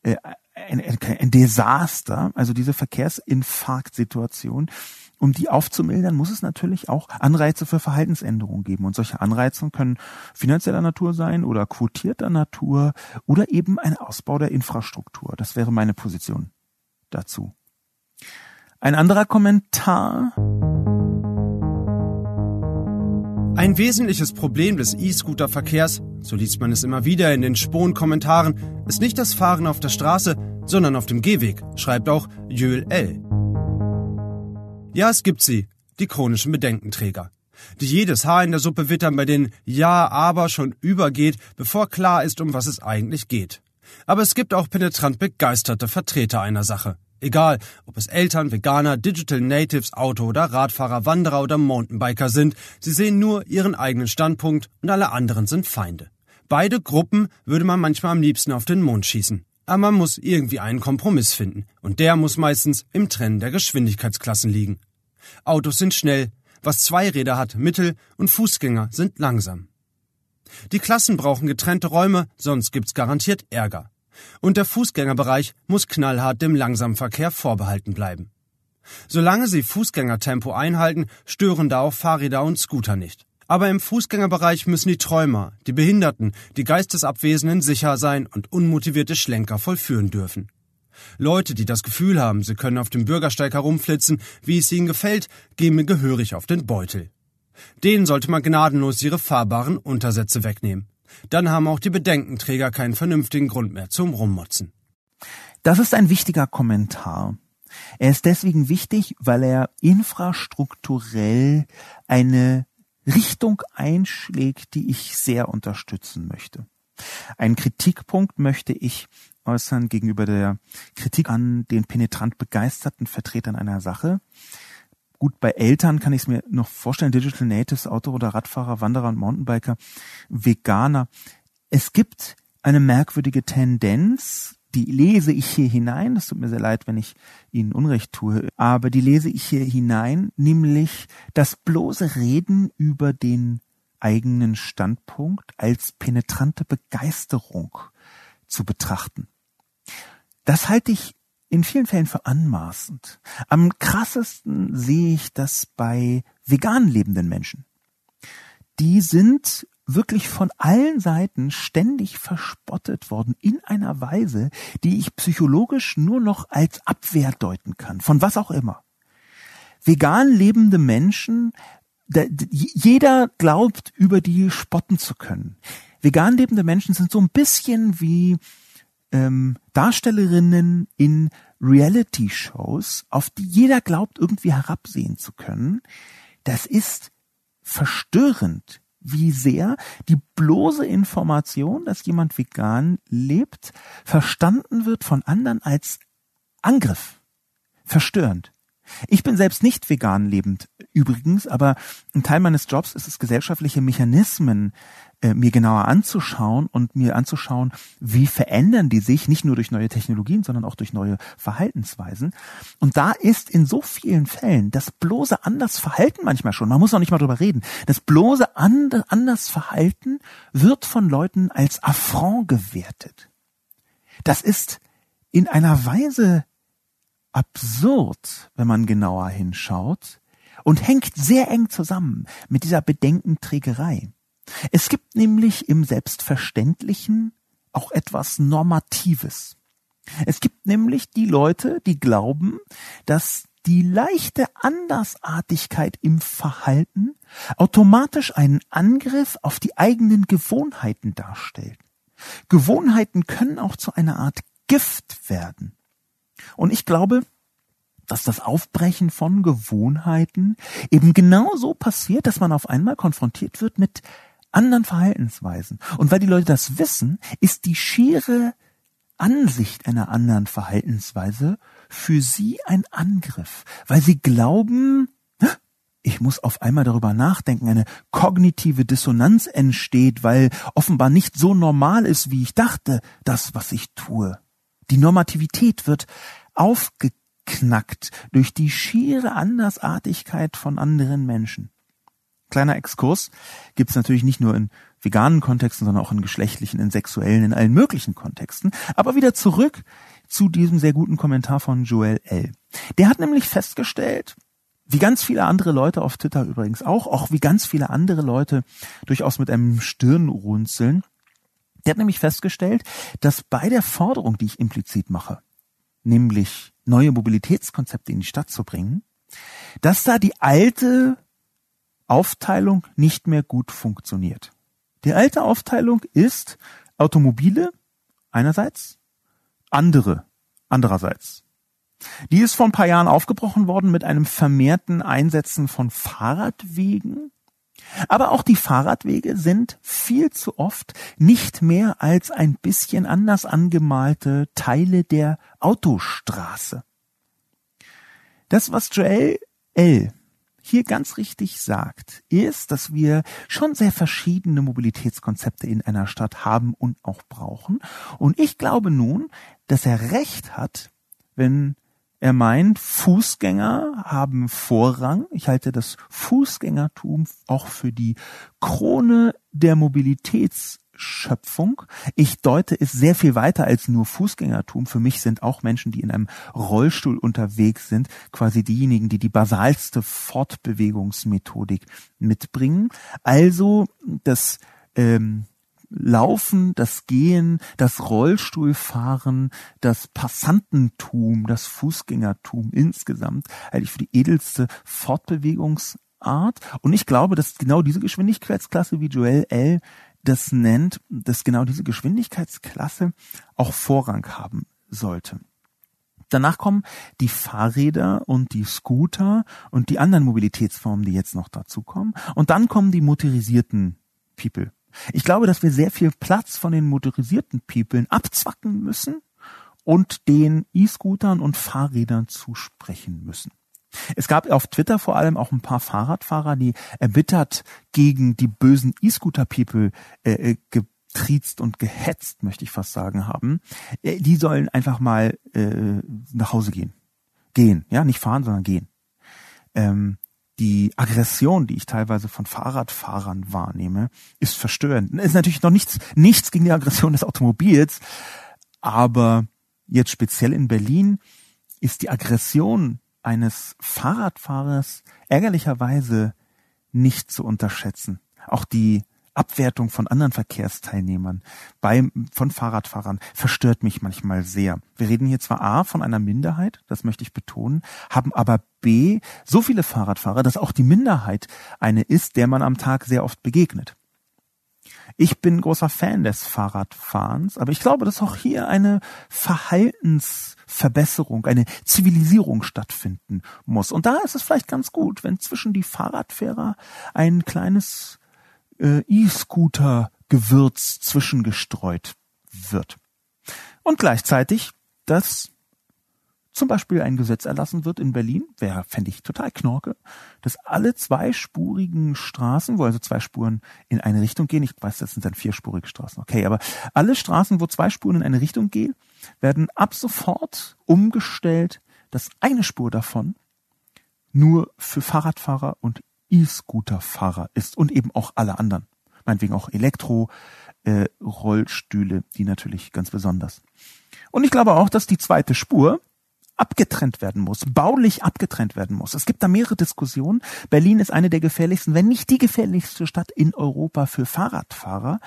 äh, ein, ein, ein Desaster, also diese Verkehrsinfarktsituation. Um die aufzumildern, muss es natürlich auch Anreize für Verhaltensänderungen geben. Und solche Anreize können finanzieller Natur sein oder quotierter Natur oder eben ein Ausbau der Infrastruktur. Das wäre meine Position dazu. Ein anderer Kommentar. Ein wesentliches Problem des E-Scooter-Verkehrs, so liest man es immer wieder in den Spohn-Kommentaren, ist nicht das Fahren auf der Straße, sondern auf dem Gehweg, schreibt auch Jöl L. Ja, es gibt sie, die chronischen Bedenkenträger, die jedes Haar in der Suppe wittern, bei denen Ja, aber schon übergeht, bevor klar ist, um was es eigentlich geht. Aber es gibt auch penetrant begeisterte Vertreter einer Sache. Egal, ob es Eltern, Veganer, Digital Natives, Auto- oder Radfahrer, Wanderer oder Mountainbiker sind, sie sehen nur ihren eigenen Standpunkt und alle anderen sind Feinde. Beide Gruppen würde man manchmal am liebsten auf den Mond schießen. Aber man muss irgendwie einen Kompromiss finden. Und der muss meistens im Trennen der Geschwindigkeitsklassen liegen. Autos sind schnell, was Zweiräder hat mittel und Fußgänger sind langsam. Die Klassen brauchen getrennte Räume, sonst gibt's garantiert Ärger. Und der Fußgängerbereich muss knallhart dem Langsamverkehr vorbehalten bleiben. Solange sie Fußgängertempo einhalten, stören da auch Fahrräder und Scooter nicht. Aber im Fußgängerbereich müssen die Träumer, die Behinderten, die Geistesabwesenden sicher sein und unmotivierte Schlenker vollführen dürfen. Leute, die das Gefühl haben, sie können auf dem Bürgersteig herumflitzen, wie es ihnen gefällt, gehen mir gehörig auf den Beutel. Denen sollte man gnadenlos ihre fahrbaren Untersätze wegnehmen. Dann haben auch die Bedenkenträger keinen vernünftigen Grund mehr zum Rummotzen. Das ist ein wichtiger Kommentar. Er ist deswegen wichtig, weil er infrastrukturell eine Richtung einschlägt, die ich sehr unterstützen möchte. Ein Kritikpunkt möchte ich äußern gegenüber der Kritik an den penetrant begeisterten Vertretern einer Sache. Gut, bei Eltern kann ich es mir noch vorstellen, Digital Natives, Auto- oder Radfahrer, Wanderer und Mountainbiker, Veganer. Es gibt eine merkwürdige Tendenz, die lese ich hier hinein, das tut mir sehr leid, wenn ich Ihnen Unrecht tue, aber die lese ich hier hinein, nämlich das bloße Reden über den eigenen Standpunkt als penetrante Begeisterung zu betrachten. Das halte ich in vielen Fällen für anmaßend. Am krassesten sehe ich das bei vegan lebenden Menschen. Die sind wirklich von allen Seiten ständig verspottet worden in einer Weise, die ich psychologisch nur noch als Abwehr deuten kann, von was auch immer. Vegan lebende Menschen, jeder glaubt, über die spotten zu können. Vegan lebende Menschen sind so ein bisschen wie ähm, Darstellerinnen in Reality-Shows, auf die jeder glaubt, irgendwie herabsehen zu können, das ist verstörend, wie sehr die bloße Information, dass jemand vegan lebt, verstanden wird von anderen als Angriff. Verstörend. Ich bin selbst nicht vegan lebend übrigens, aber ein Teil meines Jobs ist es, gesellschaftliche Mechanismen äh, mir genauer anzuschauen und mir anzuschauen, wie verändern die sich nicht nur durch neue Technologien, sondern auch durch neue Verhaltensweisen. Und da ist in so vielen Fällen das bloße Andersverhalten manchmal schon, man muss noch nicht mal drüber reden, das bloße Andersverhalten wird von Leuten als Affront gewertet. Das ist in einer Weise absurd, wenn man genauer hinschaut, und hängt sehr eng zusammen mit dieser Bedenkenträgerei. Es gibt nämlich im Selbstverständlichen auch etwas Normatives. Es gibt nämlich die Leute, die glauben, dass die leichte Andersartigkeit im Verhalten automatisch einen Angriff auf die eigenen Gewohnheiten darstellt. Gewohnheiten können auch zu einer Art Gift werden. Und ich glaube, dass das Aufbrechen von Gewohnheiten eben genau so passiert, dass man auf einmal konfrontiert wird mit anderen Verhaltensweisen. Und weil die Leute das wissen, ist die schiere Ansicht einer anderen Verhaltensweise für sie ein Angriff, weil sie glauben, ich muss auf einmal darüber nachdenken, eine kognitive Dissonanz entsteht, weil offenbar nicht so normal ist, wie ich dachte, das, was ich tue. Die Normativität wird aufgeknackt durch die schiere Andersartigkeit von anderen Menschen kleiner Exkurs, gibt es natürlich nicht nur in veganen Kontexten, sondern auch in geschlechtlichen, in sexuellen, in allen möglichen Kontexten. Aber wieder zurück zu diesem sehr guten Kommentar von Joel L. Der hat nämlich festgestellt, wie ganz viele andere Leute auf Twitter übrigens auch, auch wie ganz viele andere Leute durchaus mit einem Stirnrunzeln, der hat nämlich festgestellt, dass bei der Forderung, die ich implizit mache, nämlich neue Mobilitätskonzepte in die Stadt zu bringen, dass da die alte Aufteilung nicht mehr gut funktioniert. Die alte Aufteilung ist Automobile einerseits, andere andererseits. Die ist vor ein paar Jahren aufgebrochen worden mit einem vermehrten Einsetzen von Fahrradwegen. Aber auch die Fahrradwege sind viel zu oft nicht mehr als ein bisschen anders angemalte Teile der Autostraße. Das, was Joel L hier ganz richtig sagt, ist, dass wir schon sehr verschiedene Mobilitätskonzepte in einer Stadt haben und auch brauchen. Und ich glaube nun, dass er recht hat, wenn er meint, Fußgänger haben Vorrang. Ich halte das Fußgängertum auch für die Krone der Mobilitäts Schöpfung. Ich deute es sehr viel weiter als nur Fußgängertum. Für mich sind auch Menschen, die in einem Rollstuhl unterwegs sind, quasi diejenigen, die die basalste Fortbewegungsmethodik mitbringen. Also das ähm, Laufen, das Gehen, das Rollstuhlfahren, das Passantentum, das Fußgängertum insgesamt eigentlich für die edelste Fortbewegungs Art. Und ich glaube, dass genau diese Geschwindigkeitsklasse, wie Joel L. das nennt, dass genau diese Geschwindigkeitsklasse auch Vorrang haben sollte. Danach kommen die Fahrräder und die Scooter und die anderen Mobilitätsformen, die jetzt noch dazu kommen. Und dann kommen die motorisierten People. Ich glaube, dass wir sehr viel Platz von den motorisierten People abzwacken müssen und den E-Scootern und Fahrrädern zusprechen müssen. Es gab auf Twitter vor allem auch ein paar Fahrradfahrer, die erbittert gegen die bösen E-Scooter-People äh, äh getriezt und gehetzt, möchte ich fast sagen, haben. Äh, die sollen einfach mal äh, nach Hause gehen. Gehen, ja, nicht fahren, sondern gehen. Ähm, die Aggression, die ich teilweise von Fahrradfahrern wahrnehme, ist verstörend. Ist natürlich noch nichts, nichts gegen die Aggression des Automobils, aber jetzt speziell in Berlin ist die Aggression eines Fahrradfahrers ärgerlicherweise nicht zu unterschätzen. Auch die Abwertung von anderen Verkehrsteilnehmern bei, von Fahrradfahrern verstört mich manchmal sehr. Wir reden hier zwar A von einer Minderheit, das möchte ich betonen, haben aber B so viele Fahrradfahrer, dass auch die Minderheit eine ist, der man am Tag sehr oft begegnet. Ich bin großer Fan des Fahrradfahrens, aber ich glaube, dass auch hier eine Verhaltensverbesserung, eine Zivilisierung stattfinden muss. Und da ist es vielleicht ganz gut, wenn zwischen die Fahrradfahrer ein kleines äh, E-Scooter-Gewürz zwischengestreut wird. Und gleichzeitig, dass zum Beispiel ein Gesetz erlassen wird in Berlin, wäre, fände ich total knorke, dass alle zweispurigen Straßen, wo also zwei Spuren in eine Richtung gehen, ich weiß, das sind dann vierspurige Straßen, okay, aber alle Straßen, wo zwei Spuren in eine Richtung gehen, werden ab sofort umgestellt, dass eine Spur davon nur für Fahrradfahrer und E-Scooter-Fahrer ist und eben auch alle anderen. Meinetwegen auch Elektro-Rollstühle, äh, die natürlich ganz besonders. Und ich glaube auch, dass die zweite Spur abgetrennt werden muss, baulich abgetrennt werden muss. Es gibt da mehrere Diskussionen. Berlin ist eine der gefährlichsten, wenn nicht die gefährlichste Stadt in Europa für Fahrradfahrer.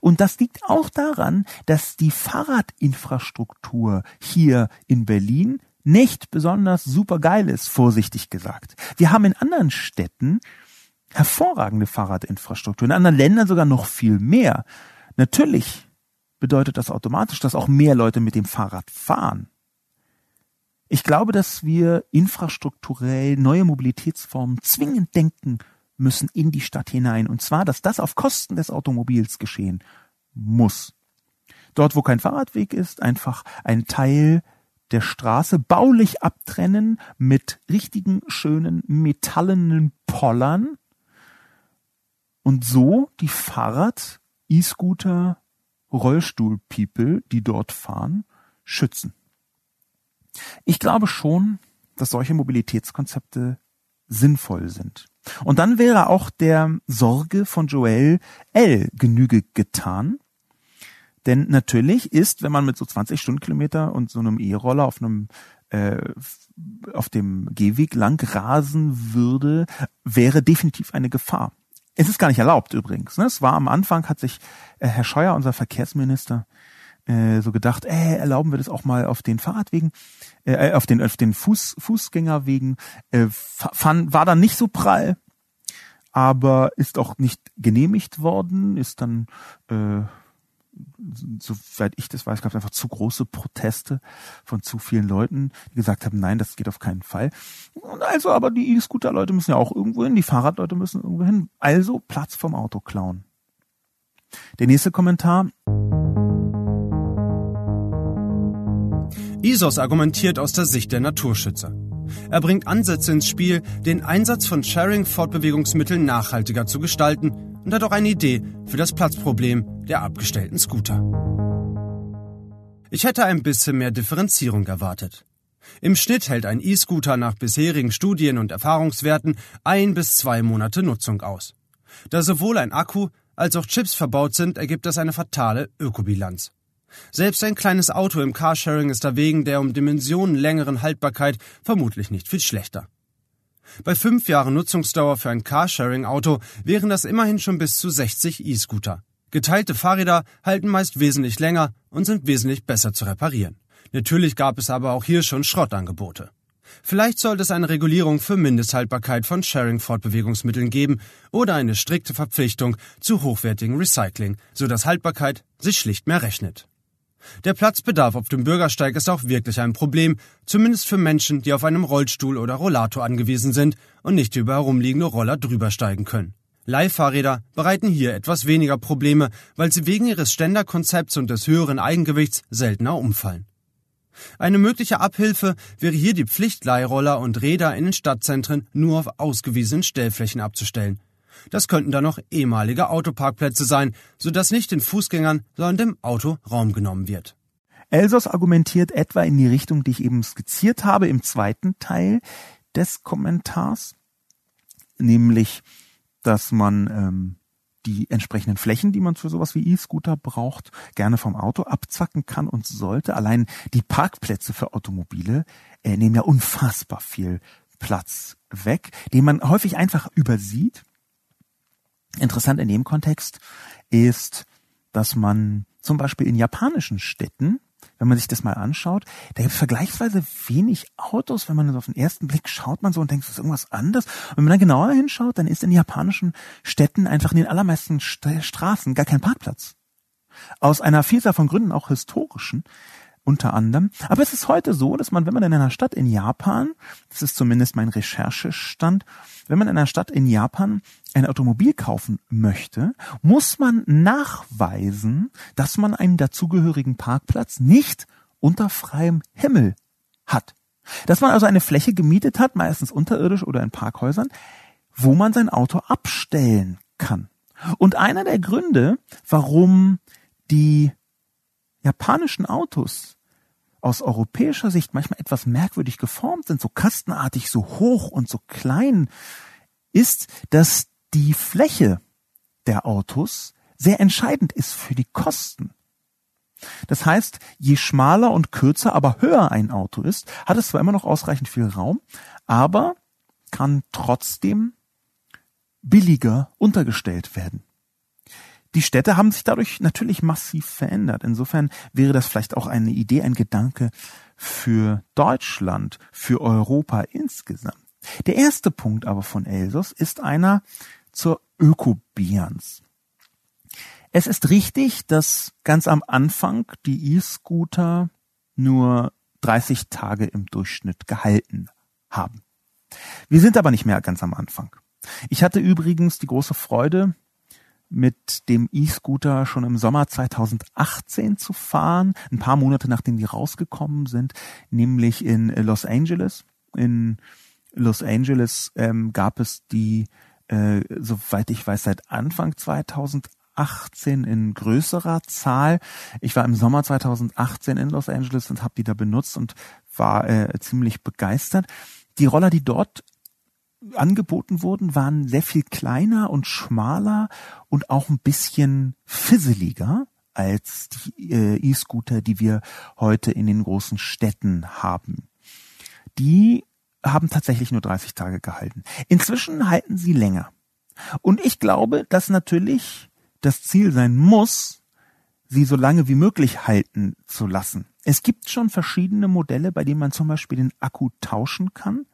Und das liegt auch daran, dass die Fahrradinfrastruktur hier in Berlin nicht besonders super geil ist, vorsichtig gesagt. Wir haben in anderen Städten hervorragende Fahrradinfrastruktur, in anderen Ländern sogar noch viel mehr. Natürlich bedeutet das automatisch, dass auch mehr Leute mit dem Fahrrad fahren. Ich glaube, dass wir infrastrukturell neue Mobilitätsformen zwingend denken müssen in die Stadt hinein. Und zwar, dass das auf Kosten des Automobils geschehen muss. Dort, wo kein Fahrradweg ist, einfach ein Teil der Straße baulich abtrennen mit richtigen schönen metallenen Pollern und so die Fahrrad, E-Scooter, Rollstuhl-People, die dort fahren, schützen. Ich glaube schon, dass solche Mobilitätskonzepte sinnvoll sind. Und dann wäre auch der Sorge von Joel L. Genüge getan, denn natürlich ist, wenn man mit so 20 Stundenkilometer und so einem E-Roller auf einem äh, auf dem Gehweg lang rasen würde, wäre definitiv eine Gefahr. Es ist gar nicht erlaubt übrigens. Ne? Es war am Anfang, hat sich äh, Herr Scheuer, unser Verkehrsminister, äh, so gedacht, äh, erlauben wir das auch mal auf den Fahrradwegen, äh, auf den auf den Fuß, Fußgängerwegen. Äh, fand, war dann nicht so prall, aber ist auch nicht genehmigt worden, ist dann äh, soweit ich das weiß, gab es einfach zu große Proteste von zu vielen Leuten, die gesagt haben, nein, das geht auf keinen Fall. Und also, aber die E-Scooter-Leute müssen ja auch irgendwo hin, die Fahrradleute müssen irgendwo hin. Also Platz vom Auto klauen. Der nächste Kommentar. ISOS argumentiert aus der Sicht der Naturschützer. Er bringt Ansätze ins Spiel, den Einsatz von Sharing-Fortbewegungsmitteln nachhaltiger zu gestalten und hat auch eine Idee für das Platzproblem der abgestellten Scooter. Ich hätte ein bisschen mehr Differenzierung erwartet. Im Schnitt hält ein E-Scooter nach bisherigen Studien und Erfahrungswerten ein bis zwei Monate Nutzung aus. Da sowohl ein Akku als auch Chips verbaut sind, ergibt das eine fatale Ökobilanz. Selbst ein kleines Auto im Carsharing ist da wegen der um Dimensionen längeren Haltbarkeit vermutlich nicht viel schlechter. Bei fünf Jahren Nutzungsdauer für ein Carsharing-Auto wären das immerhin schon bis zu 60 E-Scooter. Geteilte Fahrräder halten meist wesentlich länger und sind wesentlich besser zu reparieren. Natürlich gab es aber auch hier schon Schrottangebote. Vielleicht sollte es eine Regulierung für Mindesthaltbarkeit von Sharing-Fortbewegungsmitteln geben oder eine strikte Verpflichtung zu hochwertigem Recycling, so dass Haltbarkeit sich schlicht mehr rechnet. Der Platzbedarf auf dem Bürgersteig ist auch wirklich ein Problem, zumindest für Menschen, die auf einem Rollstuhl oder Rollator angewiesen sind und nicht über herumliegende Roller drübersteigen können. Leihfahrräder bereiten hier etwas weniger Probleme, weil sie wegen ihres Ständerkonzepts und des höheren Eigengewichts seltener umfallen. Eine mögliche Abhilfe wäre hier die Pflicht, Leihroller und Räder in den Stadtzentren nur auf ausgewiesenen Stellflächen abzustellen. Das könnten dann noch ehemalige Autoparkplätze sein, sodass nicht den Fußgängern, sondern dem Auto Raum genommen wird. Elsos argumentiert etwa in die Richtung, die ich eben skizziert habe im zweiten Teil des Kommentars, nämlich, dass man ähm, die entsprechenden Flächen, die man für sowas wie E-Scooter braucht, gerne vom Auto abzacken kann und sollte. Allein die Parkplätze für Automobile äh, nehmen ja unfassbar viel Platz weg, den man häufig einfach übersieht. Interessant in dem Kontext ist, dass man zum Beispiel in japanischen Städten wenn man sich das mal anschaut, da gibt es vergleichsweise wenig Autos. Wenn man auf den ersten Blick schaut man so und denkt, das ist irgendwas anderes. Und wenn man dann genauer hinschaut, dann ist in japanischen Städten einfach in den allermeisten Straßen gar kein Parkplatz. Aus einer Vielzahl von Gründen, auch historischen, unter anderem. Aber es ist heute so, dass man, wenn man in einer Stadt in Japan, das ist zumindest mein Recherchestand, wenn man in einer Stadt in Japan ein Automobil kaufen möchte, muss man nachweisen, dass man einen dazugehörigen Parkplatz nicht unter freiem Himmel hat. Dass man also eine Fläche gemietet hat, meistens unterirdisch oder in Parkhäusern, wo man sein Auto abstellen kann. Und einer der Gründe, warum die japanischen Autos aus europäischer Sicht manchmal etwas merkwürdig geformt sind, so kastenartig, so hoch und so klein, ist, dass die Fläche der Autos sehr entscheidend ist für die Kosten. Das heißt, je schmaler und kürzer, aber höher ein Auto ist, hat es zwar immer noch ausreichend viel Raum, aber kann trotzdem billiger untergestellt werden. Die Städte haben sich dadurch natürlich massiv verändert. Insofern wäre das vielleicht auch eine Idee, ein Gedanke für Deutschland, für Europa insgesamt. Der erste Punkt aber von Elsos ist einer zur Ökobilanz. Es ist richtig, dass ganz am Anfang die E-Scooter nur 30 Tage im Durchschnitt gehalten haben. Wir sind aber nicht mehr ganz am Anfang. Ich hatte übrigens die große Freude, mit dem E-Scooter schon im Sommer 2018 zu fahren, ein paar Monate nachdem die rausgekommen sind, nämlich in Los Angeles. In Los Angeles ähm, gab es die, äh, soweit ich weiß, seit Anfang 2018 in größerer Zahl. Ich war im Sommer 2018 in Los Angeles und habe die da benutzt und war äh, ziemlich begeistert. Die Roller, die dort angeboten wurden, waren sehr viel kleiner und schmaler und auch ein bisschen fisseliger als die äh, E-Scooter, die wir heute in den großen Städten haben. Die haben tatsächlich nur 30 Tage gehalten. Inzwischen halten sie länger. Und ich glaube, dass natürlich das Ziel sein muss, sie so lange wie möglich halten zu lassen. Es gibt schon verschiedene Modelle, bei denen man zum Beispiel den Akku tauschen kann.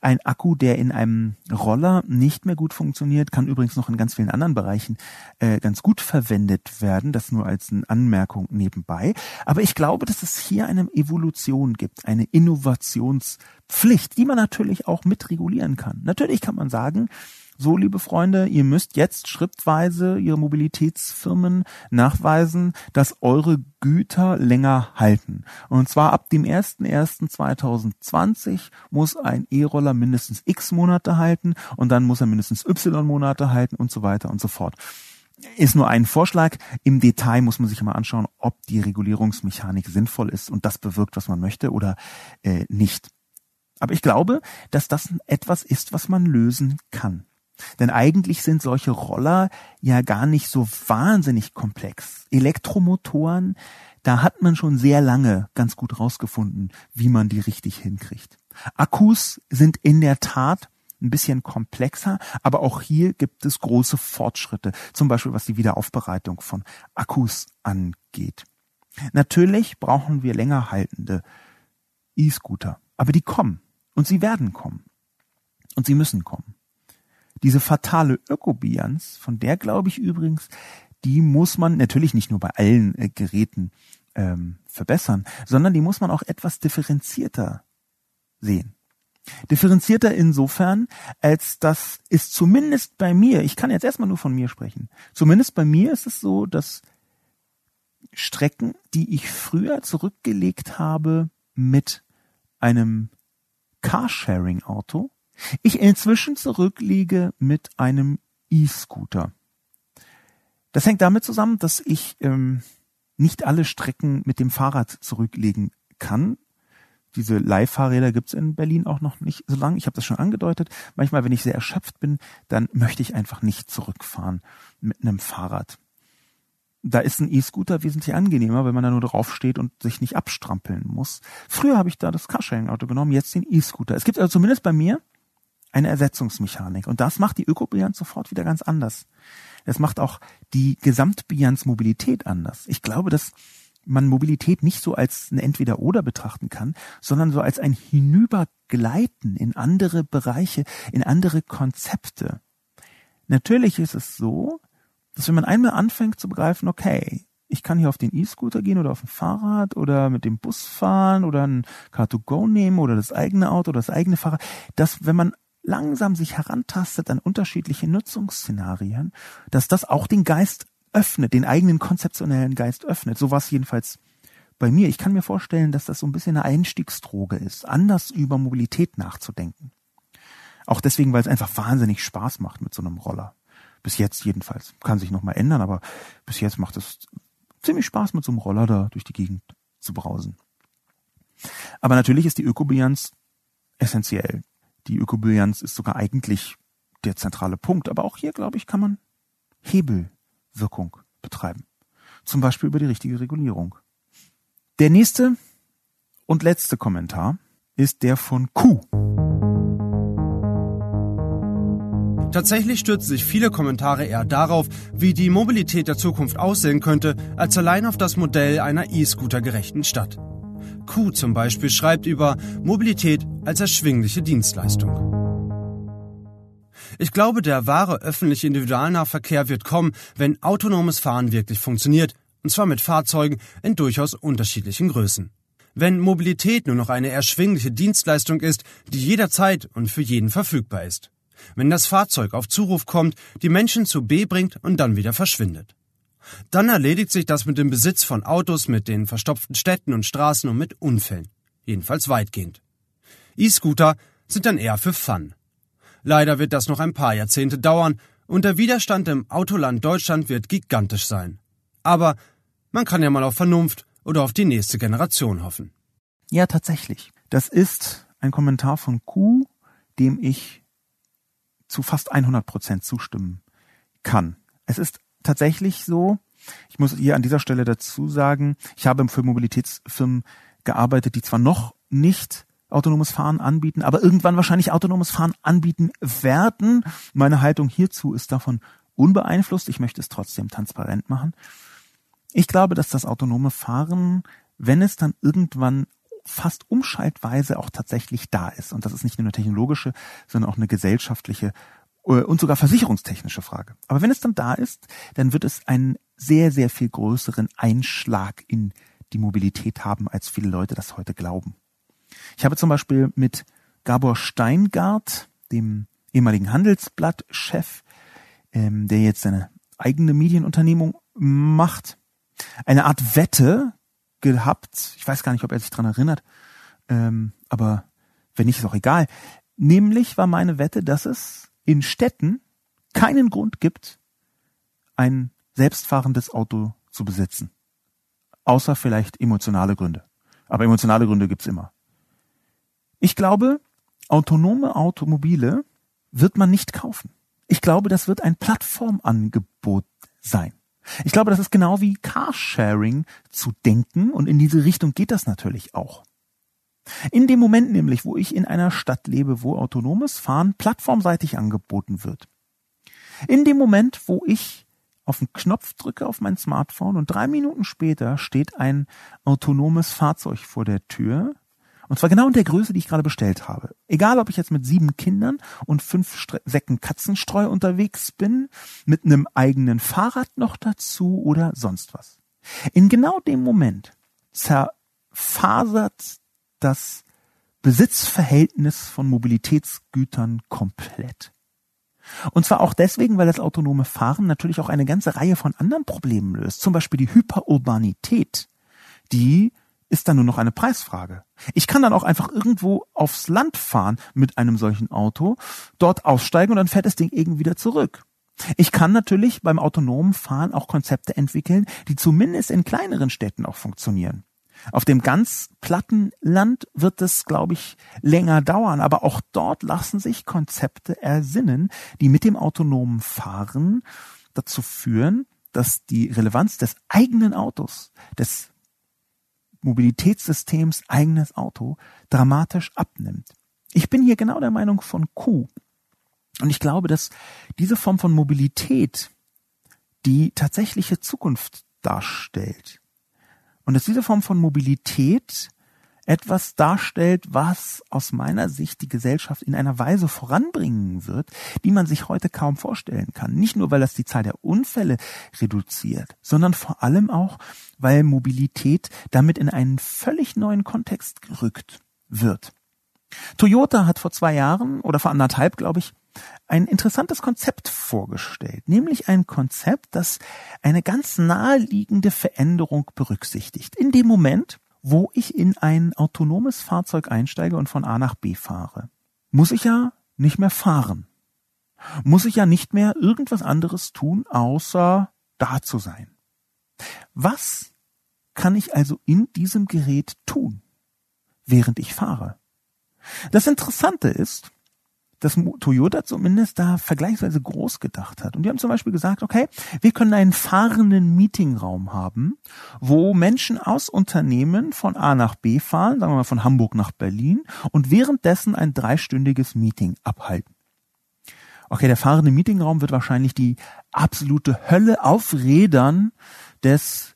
Ein Akku, der in einem Roller nicht mehr gut funktioniert, kann übrigens noch in ganz vielen anderen Bereichen äh, ganz gut verwendet werden. Das nur als eine Anmerkung nebenbei. Aber ich glaube, dass es hier eine Evolution gibt, eine Innovationspflicht, die man natürlich auch mitregulieren kann. Natürlich kann man sagen, so, liebe Freunde, ihr müsst jetzt schrittweise Ihre Mobilitätsfirmen nachweisen, dass eure Güter länger halten. Und zwar ab dem 01.01.2020 muss ein E-Roller mindestens x Monate halten und dann muss er mindestens y Monate halten und so weiter und so fort. Ist nur ein Vorschlag. Im Detail muss man sich immer anschauen, ob die Regulierungsmechanik sinnvoll ist und das bewirkt, was man möchte oder äh, nicht. Aber ich glaube, dass das etwas ist, was man lösen kann. Denn eigentlich sind solche Roller ja gar nicht so wahnsinnig komplex. Elektromotoren, da hat man schon sehr lange ganz gut rausgefunden, wie man die richtig hinkriegt. Akkus sind in der Tat ein bisschen komplexer, aber auch hier gibt es große Fortschritte, zum Beispiel was die Wiederaufbereitung von Akkus angeht. Natürlich brauchen wir länger haltende E-Scooter, aber die kommen. Und sie werden kommen. Und sie müssen kommen. Diese fatale Ökobilanz, von der glaube ich übrigens, die muss man natürlich nicht nur bei allen äh, Geräten ähm, verbessern, sondern die muss man auch etwas differenzierter sehen. Differenzierter insofern, als das ist zumindest bei mir, ich kann jetzt erstmal nur von mir sprechen, zumindest bei mir ist es so, dass Strecken, die ich früher zurückgelegt habe mit einem Carsharing-Auto, ich inzwischen zurücklege mit einem E-Scooter. Das hängt damit zusammen, dass ich ähm, nicht alle Strecken mit dem Fahrrad zurücklegen kann. Diese Leihfahrräder gibt's in Berlin auch noch nicht so lange. Ich habe das schon angedeutet. Manchmal, wenn ich sehr erschöpft bin, dann möchte ich einfach nicht zurückfahren mit einem Fahrrad. Da ist ein E-Scooter wesentlich angenehmer, wenn man da nur draufsteht und sich nicht abstrampeln muss. Früher habe ich da das Carsharing-Auto genommen, jetzt den E-Scooter. Es gibt also zumindest bei mir eine Ersetzungsmechanik. Und das macht die Ökobilanz sofort wieder ganz anders. Das macht auch die Gesamtbilanz-Mobilität anders. Ich glaube, dass man Mobilität nicht so als ein Entweder-Oder betrachten kann, sondern so als ein Hinübergleiten in andere Bereiche, in andere Konzepte. Natürlich ist es so, dass wenn man einmal anfängt zu begreifen, okay, ich kann hier auf den E-Scooter gehen oder auf dem Fahrrad oder mit dem Bus fahren oder ein Car2Go nehmen oder das eigene Auto oder das eigene Fahrrad, dass wenn man langsam sich herantastet an unterschiedliche Nutzungsszenarien, dass das auch den Geist öffnet, den eigenen konzeptionellen Geist öffnet. So war jedenfalls bei mir. Ich kann mir vorstellen, dass das so ein bisschen eine Einstiegsdroge ist, anders über Mobilität nachzudenken. Auch deswegen, weil es einfach wahnsinnig Spaß macht mit so einem Roller. Bis jetzt jedenfalls. Kann sich noch mal ändern, aber bis jetzt macht es ziemlich Spaß mit so einem Roller da durch die Gegend zu brausen. Aber natürlich ist die Ökobilanz essentiell. Die Ökobilanz ist sogar eigentlich der zentrale Punkt. Aber auch hier, glaube ich, kann man Hebelwirkung betreiben. Zum Beispiel über die richtige Regulierung. Der nächste und letzte Kommentar ist der von Q. Tatsächlich stürzen sich viele Kommentare eher darauf, wie die Mobilität der Zukunft aussehen könnte, als allein auf das Modell einer E-Scooter gerechten Stadt. Q zum Beispiel schreibt über Mobilität als erschwingliche Dienstleistung. Ich glaube, der wahre öffentliche Individualnahverkehr wird kommen, wenn autonomes Fahren wirklich funktioniert, und zwar mit Fahrzeugen in durchaus unterschiedlichen Größen. Wenn Mobilität nur noch eine erschwingliche Dienstleistung ist, die jederzeit und für jeden verfügbar ist. Wenn das Fahrzeug auf Zuruf kommt, die Menschen zu B bringt und dann wieder verschwindet. Dann erledigt sich das mit dem Besitz von Autos, mit den verstopften Städten und Straßen und mit Unfällen. Jedenfalls weitgehend. E-Scooter sind dann eher für Fun. Leider wird das noch ein paar Jahrzehnte dauern und der Widerstand im Autoland Deutschland wird gigantisch sein. Aber man kann ja mal auf Vernunft oder auf die nächste Generation hoffen. Ja, tatsächlich. Das ist ein Kommentar von Q, dem ich zu fast 100 Prozent zustimmen kann. Es ist tatsächlich so, ich muss hier an dieser Stelle dazu sagen, ich habe für Mobilitätsfirmen gearbeitet, die zwar noch nicht autonomes Fahren anbieten, aber irgendwann wahrscheinlich autonomes Fahren anbieten werden. Meine Haltung hierzu ist davon unbeeinflusst. Ich möchte es trotzdem transparent machen. Ich glaube, dass das autonome Fahren, wenn es dann irgendwann fast umschaltweise auch tatsächlich da ist, und das ist nicht nur eine technologische, sondern auch eine gesellschaftliche und sogar versicherungstechnische Frage. Aber wenn es dann da ist, dann wird es einen sehr, sehr viel größeren Einschlag in die Mobilität haben, als viele Leute das heute glauben. Ich habe zum Beispiel mit Gabor Steingart, dem ehemaligen Handelsblatt-Chef, ähm, der jetzt seine eigene Medienunternehmung macht, eine Art Wette gehabt. Ich weiß gar nicht, ob er sich dran erinnert, ähm, aber wenn nicht, ist auch egal. Nämlich war meine Wette, dass es in Städten keinen Grund gibt, ein selbstfahrendes Auto zu besitzen. Außer vielleicht emotionale Gründe. Aber emotionale Gründe gibt's immer. Ich glaube, autonome Automobile wird man nicht kaufen. Ich glaube, das wird ein Plattformangebot sein. Ich glaube, das ist genau wie Carsharing zu denken und in diese Richtung geht das natürlich auch. In dem Moment nämlich, wo ich in einer Stadt lebe, wo autonomes Fahren plattformseitig angeboten wird. In dem Moment, wo ich auf den Knopf drücke auf mein Smartphone und drei Minuten später steht ein autonomes Fahrzeug vor der Tür Und zwar genau in der Größe, die ich gerade bestellt habe. Egal, ob ich jetzt mit sieben Kindern und fünf Stre Säcken Katzenstreu unterwegs bin, mit einem eigenen Fahrrad noch dazu oder sonst was. In genau dem Moment zerfasert das Besitzverhältnis von Mobilitätsgütern komplett. Und zwar auch deswegen, weil das autonome Fahren natürlich auch eine ganze Reihe von anderen Problemen löst. Zum Beispiel die Hyperurbanität. Die ist dann nur noch eine Preisfrage. Ich kann dann auch einfach irgendwo aufs Land fahren mit einem solchen Auto, dort aussteigen und dann fährt das Ding irgendwie wieder zurück. Ich kann natürlich beim autonomen Fahren auch Konzepte entwickeln, die zumindest in kleineren Städten auch funktionieren. Auf dem ganz platten Land wird es, glaube ich, länger dauern, aber auch dort lassen sich Konzepte ersinnen, die mit dem autonomen Fahren dazu führen, dass die Relevanz des eigenen Autos, des Mobilitätssystems eigenes Auto dramatisch abnimmt. Ich bin hier genau der Meinung von Q. Und ich glaube, dass diese Form von Mobilität die tatsächliche Zukunft darstellt. Und dass diese Form von Mobilität etwas darstellt, was aus meiner Sicht die Gesellschaft in einer Weise voranbringen wird, die man sich heute kaum vorstellen kann. Nicht nur, weil das die Zahl der Unfälle reduziert, sondern vor allem auch, weil Mobilität damit in einen völlig neuen Kontext gerückt wird. Toyota hat vor zwei Jahren oder vor anderthalb, glaube ich, ein interessantes Konzept vorgestellt, nämlich ein Konzept, das eine ganz naheliegende Veränderung berücksichtigt. In dem Moment, wo ich in ein autonomes Fahrzeug einsteige und von A nach B fahre, muss ich ja nicht mehr fahren. Muss ich ja nicht mehr irgendwas anderes tun, außer da zu sein. Was kann ich also in diesem Gerät tun, während ich fahre? Das Interessante ist, dass Toyota zumindest da vergleichsweise groß gedacht hat. Und die haben zum Beispiel gesagt, okay, wir können einen fahrenden Meetingraum haben, wo Menschen aus Unternehmen von A nach B fahren, sagen wir mal von Hamburg nach Berlin, und währenddessen ein dreistündiges Meeting abhalten. Okay, der fahrende Meetingraum wird wahrscheinlich die absolute Hölle auf Rädern des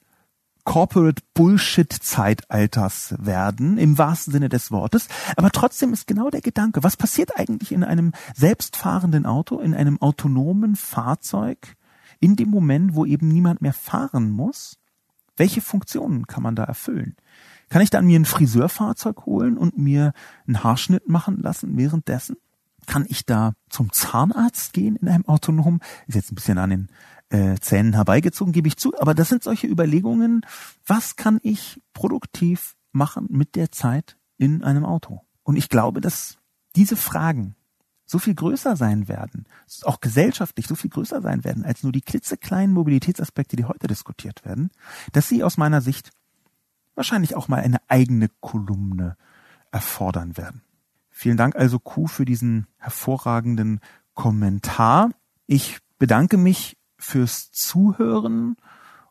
Corporate Bullshit Zeitalters werden, im wahrsten Sinne des Wortes. Aber trotzdem ist genau der Gedanke, was passiert eigentlich in einem selbstfahrenden Auto, in einem autonomen Fahrzeug, in dem Moment, wo eben niemand mehr fahren muss? Welche Funktionen kann man da erfüllen? Kann ich dann mir ein Friseurfahrzeug holen und mir einen Haarschnitt machen lassen währenddessen? Kann ich da zum Zahnarzt gehen in einem autonomen? Ist jetzt ein bisschen an den äh, Zähnen herbeigezogen, gebe ich zu. Aber das sind solche Überlegungen, was kann ich produktiv machen mit der Zeit in einem Auto? Und ich glaube, dass diese Fragen so viel größer sein werden, auch gesellschaftlich so viel größer sein werden, als nur die klitzekleinen Mobilitätsaspekte, die heute diskutiert werden, dass sie aus meiner Sicht wahrscheinlich auch mal eine eigene Kolumne erfordern werden. Vielen Dank also Q für diesen hervorragenden Kommentar. Ich bedanke mich fürs Zuhören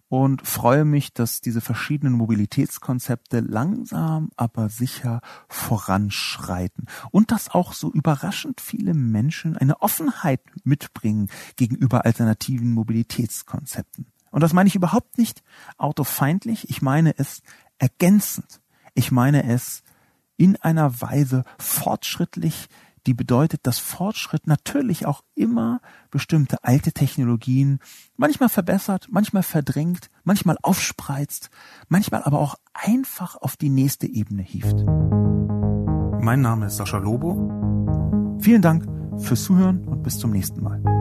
und freue mich, dass diese verschiedenen Mobilitätskonzepte langsam, aber sicher voranschreiten und dass auch so überraschend viele Menschen eine Offenheit mitbringen gegenüber alternativen Mobilitätskonzepten. Und das meine ich überhaupt nicht autofeindlich, ich meine es ergänzend. Ich meine es in einer Weise fortschrittlich, die bedeutet, dass Fortschritt natürlich auch immer bestimmte alte Technologien manchmal verbessert, manchmal verdrängt, manchmal aufspreizt, manchmal aber auch einfach auf die nächste Ebene hieft. Mein Name ist Sascha Lobo. Vielen Dank fürs Zuhören und bis zum nächsten Mal.